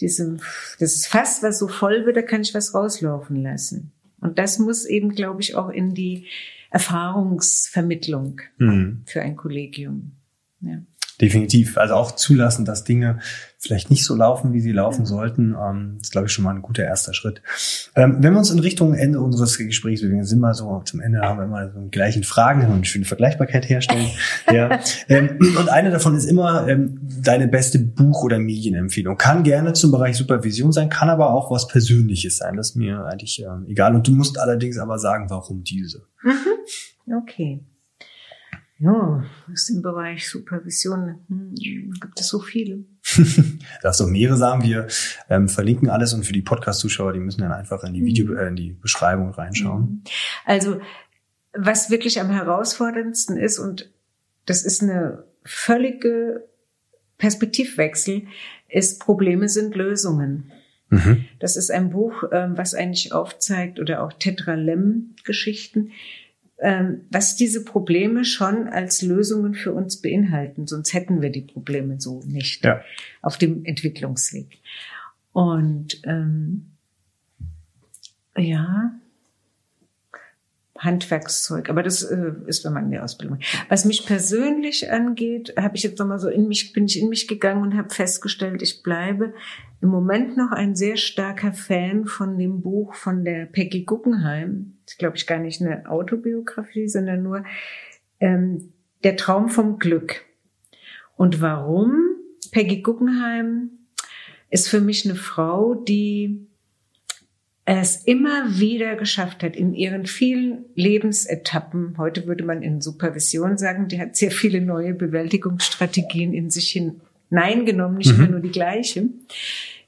diesem, das Fass, was so voll wird, da kann ich was rauslaufen lassen. Und das muss eben, glaube ich, auch in die Erfahrungsvermittlung hm. für ein Kollegium. Ja.
Definitiv. Also auch zulassen, dass Dinge vielleicht nicht so laufen, wie sie laufen sollten, ähm, ist, glaube ich, schon mal ein guter erster Schritt. Ähm, wenn wir uns in Richtung Ende unseres Gesprächs bewegen, sind wir so zum Ende, haben wir immer so gleichen Fragen und eine schöne Vergleichbarkeit herstellen. ja. Ähm, und eine davon ist immer ähm, deine beste Buch- oder Medienempfehlung. Kann gerne zum Bereich Supervision sein, kann aber auch was Persönliches sein. Das ist mir eigentlich ähm, egal. Und du musst allerdings aber sagen, warum diese.
Mhm. Okay. Ja, aus dem Bereich Supervision hm, gibt es so viele.
Darfst du mehrere sagen. Wir ähm, verlinken alles und für die Podcast-Zuschauer, die müssen dann einfach in die Video, mhm. äh, in die Beschreibung reinschauen. Mhm.
Also, was wirklich am herausforderndsten ist, und das ist eine völlige Perspektivwechsel, ist Probleme sind Lösungen. Mhm. Das ist ein Buch, ähm, was eigentlich aufzeigt, oder auch Tetralem-Geschichten, was diese Probleme schon als Lösungen für uns beinhalten. Sonst hätten wir die Probleme so nicht ja. auf dem Entwicklungsweg. Und ähm, ja, Handwerkszeug, aber das äh, ist, wenn man in der Ausbildung. Was mich persönlich angeht, habe ich jetzt nochmal so in mich, bin ich in mich gegangen und habe festgestellt, ich bleibe im Moment noch ein sehr starker Fan von dem Buch von der Peggy Guggenheim. Ist, glaube ich, gar nicht eine Autobiografie, sondern nur ähm, Der Traum vom Glück. Und warum? Peggy Guggenheim ist für mich eine Frau, die es immer wieder geschafft hat, in ihren vielen Lebensetappen, heute würde man in Supervision sagen, die hat sehr viele neue Bewältigungsstrategien in sich hineingenommen, nicht mhm. immer nur die gleiche.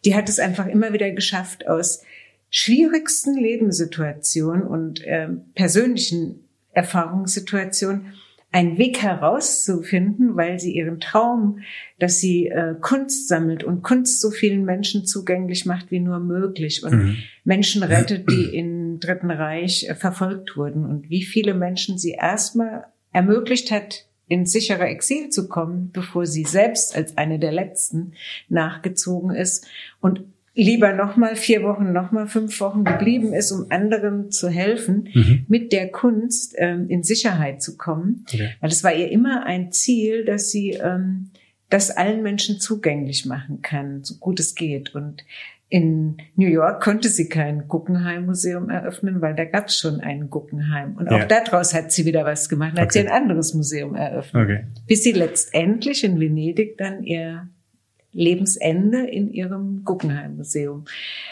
Die hat es einfach immer wieder geschafft, aus schwierigsten Lebenssituationen und äh, persönlichen Erfahrungssituationen einen Weg herauszufinden, weil sie ihren Traum, dass sie äh, Kunst sammelt und Kunst so vielen Menschen zugänglich macht wie nur möglich und mhm. Menschen rettet, die im Dritten Reich äh, verfolgt wurden und wie viele Menschen sie erstmal ermöglicht hat, ins sichere Exil zu kommen, bevor sie selbst als eine der letzten nachgezogen ist und lieber nochmal vier Wochen, nochmal fünf Wochen geblieben ist, um anderen zu helfen, mhm. mit der Kunst ähm, in Sicherheit zu kommen. Okay. Weil es war ihr immer ein Ziel, dass sie ähm, das allen Menschen zugänglich machen kann, so gut es geht. Und in New York konnte sie kein Guggenheim-Museum eröffnen, weil da gab es schon ein Guggenheim. Und auch ja. daraus hat sie wieder was gemacht. Okay. hat sie ein anderes Museum eröffnet. Okay. Bis sie letztendlich in Venedig dann ihr Lebensende in ihrem Guggenheim-Museum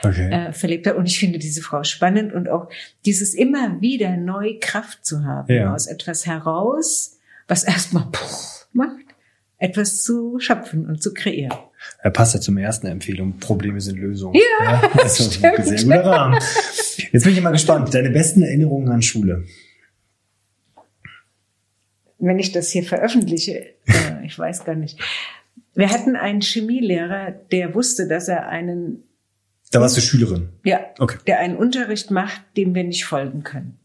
okay. äh, verlebt hat. Und ich finde diese Frau spannend und auch dieses immer wieder neu Kraft zu haben, ja. aus etwas heraus, was erstmal macht, etwas zu schöpfen und zu kreieren.
Er passt ja zum ersten Empfehlung. Probleme sind Lösungen. Ja, ja das ist ein sehr guter Rahmen. Jetzt bin ich mal gespannt. Deine besten Erinnerungen an Schule?
Wenn ich das hier veröffentliche, äh, ich weiß gar nicht. Wir hatten einen Chemielehrer, der wusste, dass er einen.
Da warst du Schülerin.
Ja. Okay. Der einen Unterricht macht, dem wir nicht folgen können.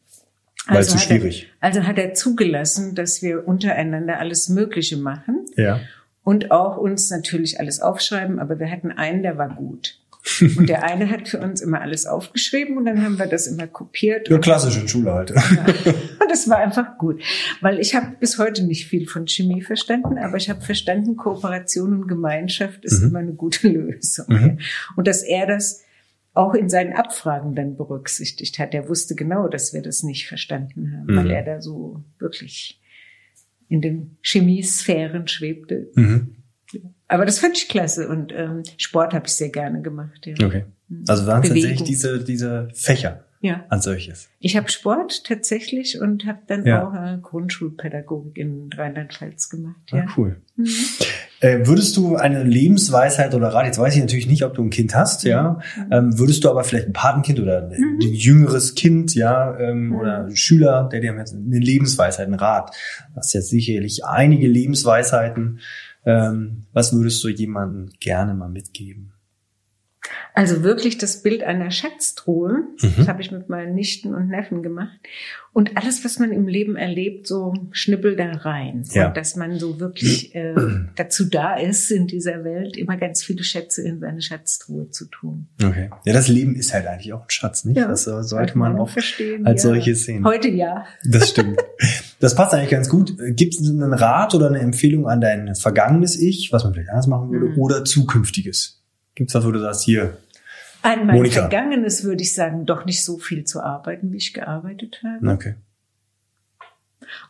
Weil also zu schwierig.
Er, also hat er zugelassen, dass wir untereinander alles Mögliche machen.
Ja.
Und auch uns natürlich alles aufschreiben, aber wir hatten einen, der war gut. Und der eine hat für uns immer alles aufgeschrieben und dann haben wir das immer kopiert.
Ja, klassisch in Schule halt.
Ja. Und das war einfach gut. Weil ich habe bis heute nicht viel von Chemie verstanden, aber ich habe verstanden, Kooperation und Gemeinschaft ist mhm. immer eine gute Lösung. Mhm. Und dass er das auch in seinen Abfragen dann berücksichtigt hat. Er wusste genau, dass wir das nicht verstanden haben, mhm. weil er da so wirklich in den Chemiesphären schwebte. Mhm. Aber das fand ich klasse und ähm, Sport habe ich sehr gerne gemacht. Ja.
Okay. Also waren es tatsächlich diese, diese Fächer
ja.
als solches?
Ich habe Sport tatsächlich und habe dann ja. auch äh, Grundschulpädagogik in Rheinland-Pfalz gemacht.
Ah, ja. Ah, cool. Mhm. Äh, würdest du eine Lebensweisheit oder Rat, jetzt weiß ich natürlich nicht, ob du ein Kind hast, ja, mhm. ähm, würdest du aber vielleicht ein Patenkind oder mhm. ein jüngeres Kind, ja, ähm, mhm. oder Schüler, der dir jetzt eine Lebensweisheit, einen Rat, das ist jetzt sicherlich einige Lebensweisheiten, ähm, was würdest du jemandem gerne mal mitgeben?
Also wirklich das Bild einer Schatztruhe, mhm. das habe ich mit meinen Nichten und Neffen gemacht. Und alles, was man im Leben erlebt, so schnippel da rein. Ja. Und dass man so wirklich äh, dazu da ist, in dieser Welt immer ganz viele Schätze in seine Schatztruhe zu tun.
Okay. Ja, das Leben ist halt eigentlich auch ein Schatz, nicht? Ja, das sollte man, man auch verstehen, als ja. solches sehen.
Heute ja.
Das stimmt. Das passt eigentlich ganz gut. Gibt es einen Rat oder eine Empfehlung an dein vergangenes Ich, was man vielleicht anders machen würde, mhm. oder zukünftiges? Gibt es was, wo du sagst, hier,
an mein Monika. Vergangenes würde ich sagen, doch nicht so viel zu arbeiten, wie ich gearbeitet habe.
Okay.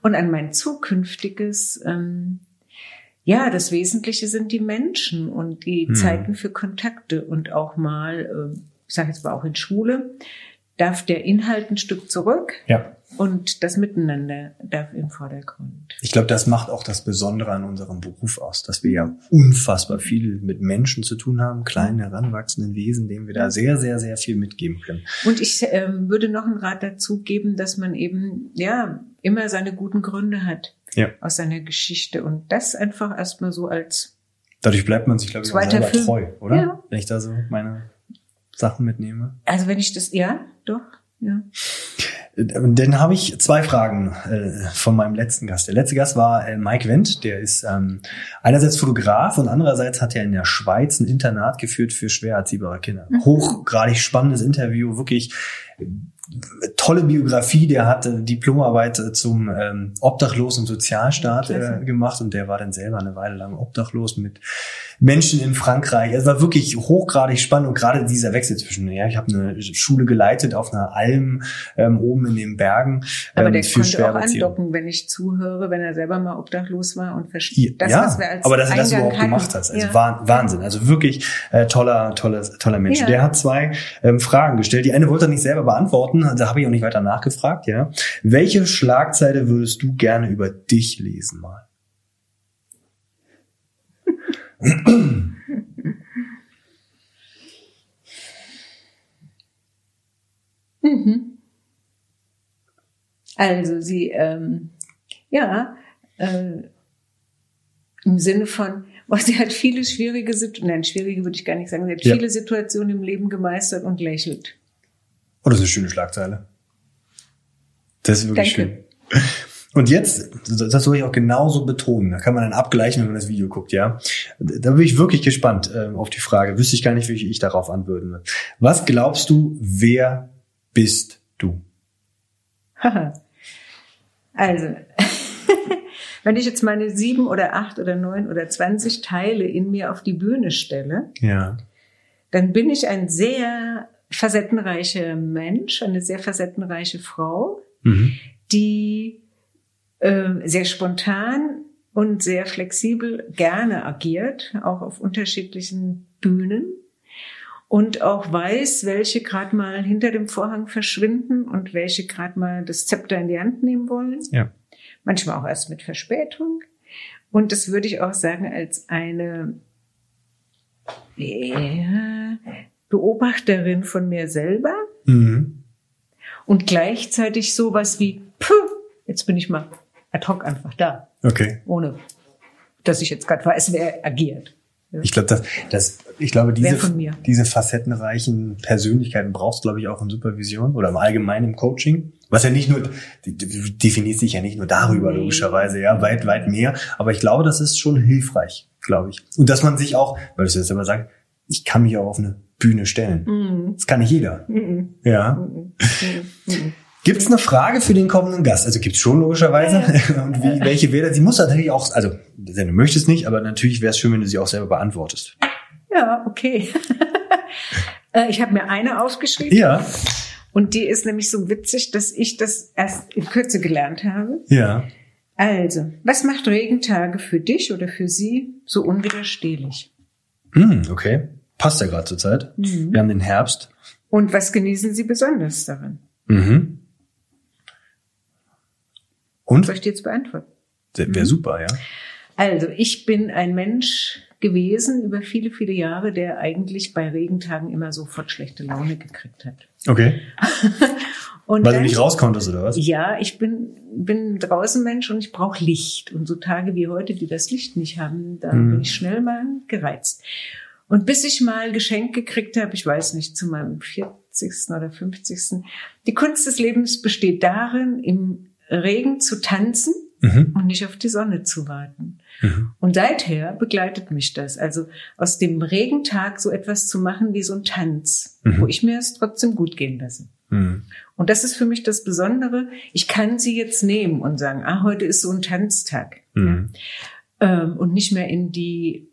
Und an mein zukünftiges, ähm, ja, das Wesentliche sind die Menschen und die hm. Zeiten für Kontakte und auch mal, äh, ich sage jetzt mal auch in Schule, darf der Inhalt ein Stück zurück.
Ja.
Und das Miteinander darf im Vordergrund.
Ich glaube, das macht auch das Besondere an unserem Beruf aus, dass wir ja unfassbar viel mit Menschen zu tun haben, kleinen, heranwachsenden Wesen, denen wir da sehr, sehr, sehr viel mitgeben können.
Und ich ähm, würde noch einen Rat dazu geben, dass man eben, ja, immer seine guten Gründe hat
ja.
aus seiner Geschichte und das einfach erstmal so als
Dadurch bleibt man sich, glaube ich, auch selber Film. treu, oder? Ja. Wenn ich da so meine Sachen mitnehme.
Also wenn ich das, ja, doch, ja.
Dann habe ich zwei Fragen äh, von meinem letzten Gast. Der letzte Gast war äh, Mike Wendt, der ist ähm, einerseits Fotograf und andererseits hat er in der Schweiz ein Internat geführt für schwer erziehbare Kinder. Mhm. Hochgradig spannendes Interview, wirklich tolle Biografie, der hat äh, Diplomarbeit äh, zum ähm, obdachlosen Sozialstaat äh, gemacht und der war dann selber eine Weile lang obdachlos mit Menschen in Frankreich. Es war wirklich hochgradig spannend und gerade dieser Wechsel zwischen, ja, ich habe eine Schule geleitet auf einer Alm ähm, oben in den Bergen.
Aber ähm, der für konnte auch andocken, wenn ich zuhöre, wenn er selber mal obdachlos war und versteht. Das,
ja, was wir als aber dass er das überhaupt hatten. gemacht hat, also ja. Wahnsinn. Also wirklich äh, toller, toller, toller Mensch. Ja. Der hat zwei ähm, Fragen gestellt. Die eine wollte er nicht selber beantworten, da habe ich auch nicht weiter nachgefragt, ja. Welche Schlagzeile würdest du gerne über dich lesen mal?
mhm. Also sie, ähm, ja, äh, im Sinne von, oh, sie hat viele schwierige Situationen, nein, schwierige würde ich gar nicht sagen, sie hat ja. viele Situationen im Leben gemeistert und lächelt.
Oh, das ist eine schöne Schlagzeile. Das ist wirklich Danke. schön. Und jetzt, das soll ich auch genauso betonen, da kann man dann abgleichen, wenn man das Video guckt, ja. Da bin ich wirklich gespannt äh, auf die Frage. Wüsste ich gar nicht, wie ich darauf antworten würde. Was glaubst du, wer bist du?
also, wenn ich jetzt meine sieben oder acht oder neun oder zwanzig Teile in mir auf die Bühne stelle,
ja.
dann bin ich ein sehr facettenreicher Mensch, eine sehr facettenreiche Frau, mhm. die äh, sehr spontan und sehr flexibel gerne agiert, auch auf unterschiedlichen Bühnen und auch weiß, welche gerade mal hinter dem Vorhang verschwinden und welche gerade mal das Zepter in die Hand nehmen wollen.
Ja.
Manchmal auch erst mit Verspätung. Und das würde ich auch sagen als eine ja, Beobachterin von mir selber mhm. und gleichzeitig sowas wie, puh, jetzt bin ich mal ad hoc einfach da.
Okay.
Ohne, dass ich jetzt gerade weiß, wer agiert.
Ich glaube, das, das, ich glaube, diese, diese facettenreichen Persönlichkeiten brauchst, glaube ich, auch in Supervision oder im Allgemeinen im Coaching. Was ja nicht nur, definiert sich ja nicht nur darüber, nee. logischerweise, ja, weit, weit mehr. Aber ich glaube, das ist schon hilfreich, glaube ich. Und dass man sich auch, weil du jetzt immer sagst, ich kann mich auch auf eine Bühne stellen. Mm. Das kann nicht jeder. Mm ja. Mm Gibt es eine Frage für den kommenden Gast? Also gibt es schon logischerweise. Ja. Und wie, welche wäre? Sie muss natürlich auch, also wenn du möchtest nicht, aber natürlich wäre es schön, wenn du sie auch selber beantwortest.
Ja, okay. Äh, ich habe mir eine aufgeschrieben.
Ja.
Und die ist nämlich so witzig, dass ich das erst in Kürze gelernt habe.
Ja.
Also, was macht Regentage für dich oder für Sie so unwiderstehlich?
Hm, okay. Passt ja gerade zur Zeit. Mhm. Wir haben den Herbst.
Und was genießen Sie besonders darin?
Mhm. Und?
Soll ich dir jetzt beantworten?
Wäre mhm. super, ja.
Also, ich bin ein Mensch gewesen über viele, viele Jahre, der eigentlich bei Regentagen immer sofort schlechte Laune gekriegt hat.
Okay. und Weil dann, du nicht raus konntest, oder was?
Ja, ich bin, bin draußen Mensch und ich brauche Licht. Und so Tage wie heute, die das Licht nicht haben, da mhm. bin ich schnell mal gereizt. Und bis ich mal Geschenk gekriegt habe, ich weiß nicht, zu meinem 40. oder 50. Die Kunst des Lebens besteht darin, im Regen zu tanzen mhm. und nicht auf die Sonne zu warten. Mhm. Und seither begleitet mich das. Also aus dem Regentag so etwas zu machen wie so ein Tanz, mhm. wo ich mir es trotzdem gut gehen lasse. Mhm. Und das ist für mich das Besondere. Ich kann sie jetzt nehmen und sagen, ah, heute ist so ein Tanztag. Mhm. Ja. Ähm, und nicht mehr in die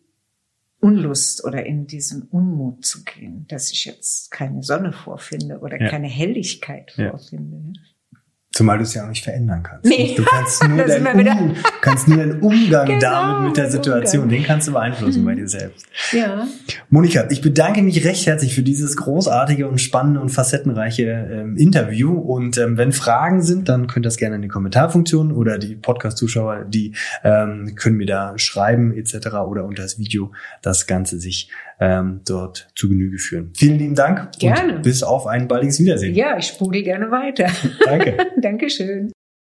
Unlust oder in diesen Unmut zu gehen, dass ich jetzt keine Sonne vorfinde oder ja. keine Helligkeit vorfinde.
Zumal du es ja auch nicht verändern kannst. Nee. Du kannst nur, deinen, um, kannst nur deinen Umgang genau, damit mit der Situation, Umgang. den kannst du beeinflussen mhm. bei dir selbst. Ja. Monika, ich bedanke mich recht herzlich für dieses großartige und spannende und facettenreiche ähm, Interview. Und ähm, wenn Fragen sind, dann könnt ihr das gerne in die Kommentarfunktion oder die Podcast-Zuschauer, die ähm, können mir da schreiben etc. oder unter das Video das Ganze sich ähm, dort zu Genüge führen. Vielen lieben Dank.
Gerne.
Und bis auf ein baldiges Wiedersehen.
Ja, ich sprudel gerne weiter.
Danke.
Dankeschön.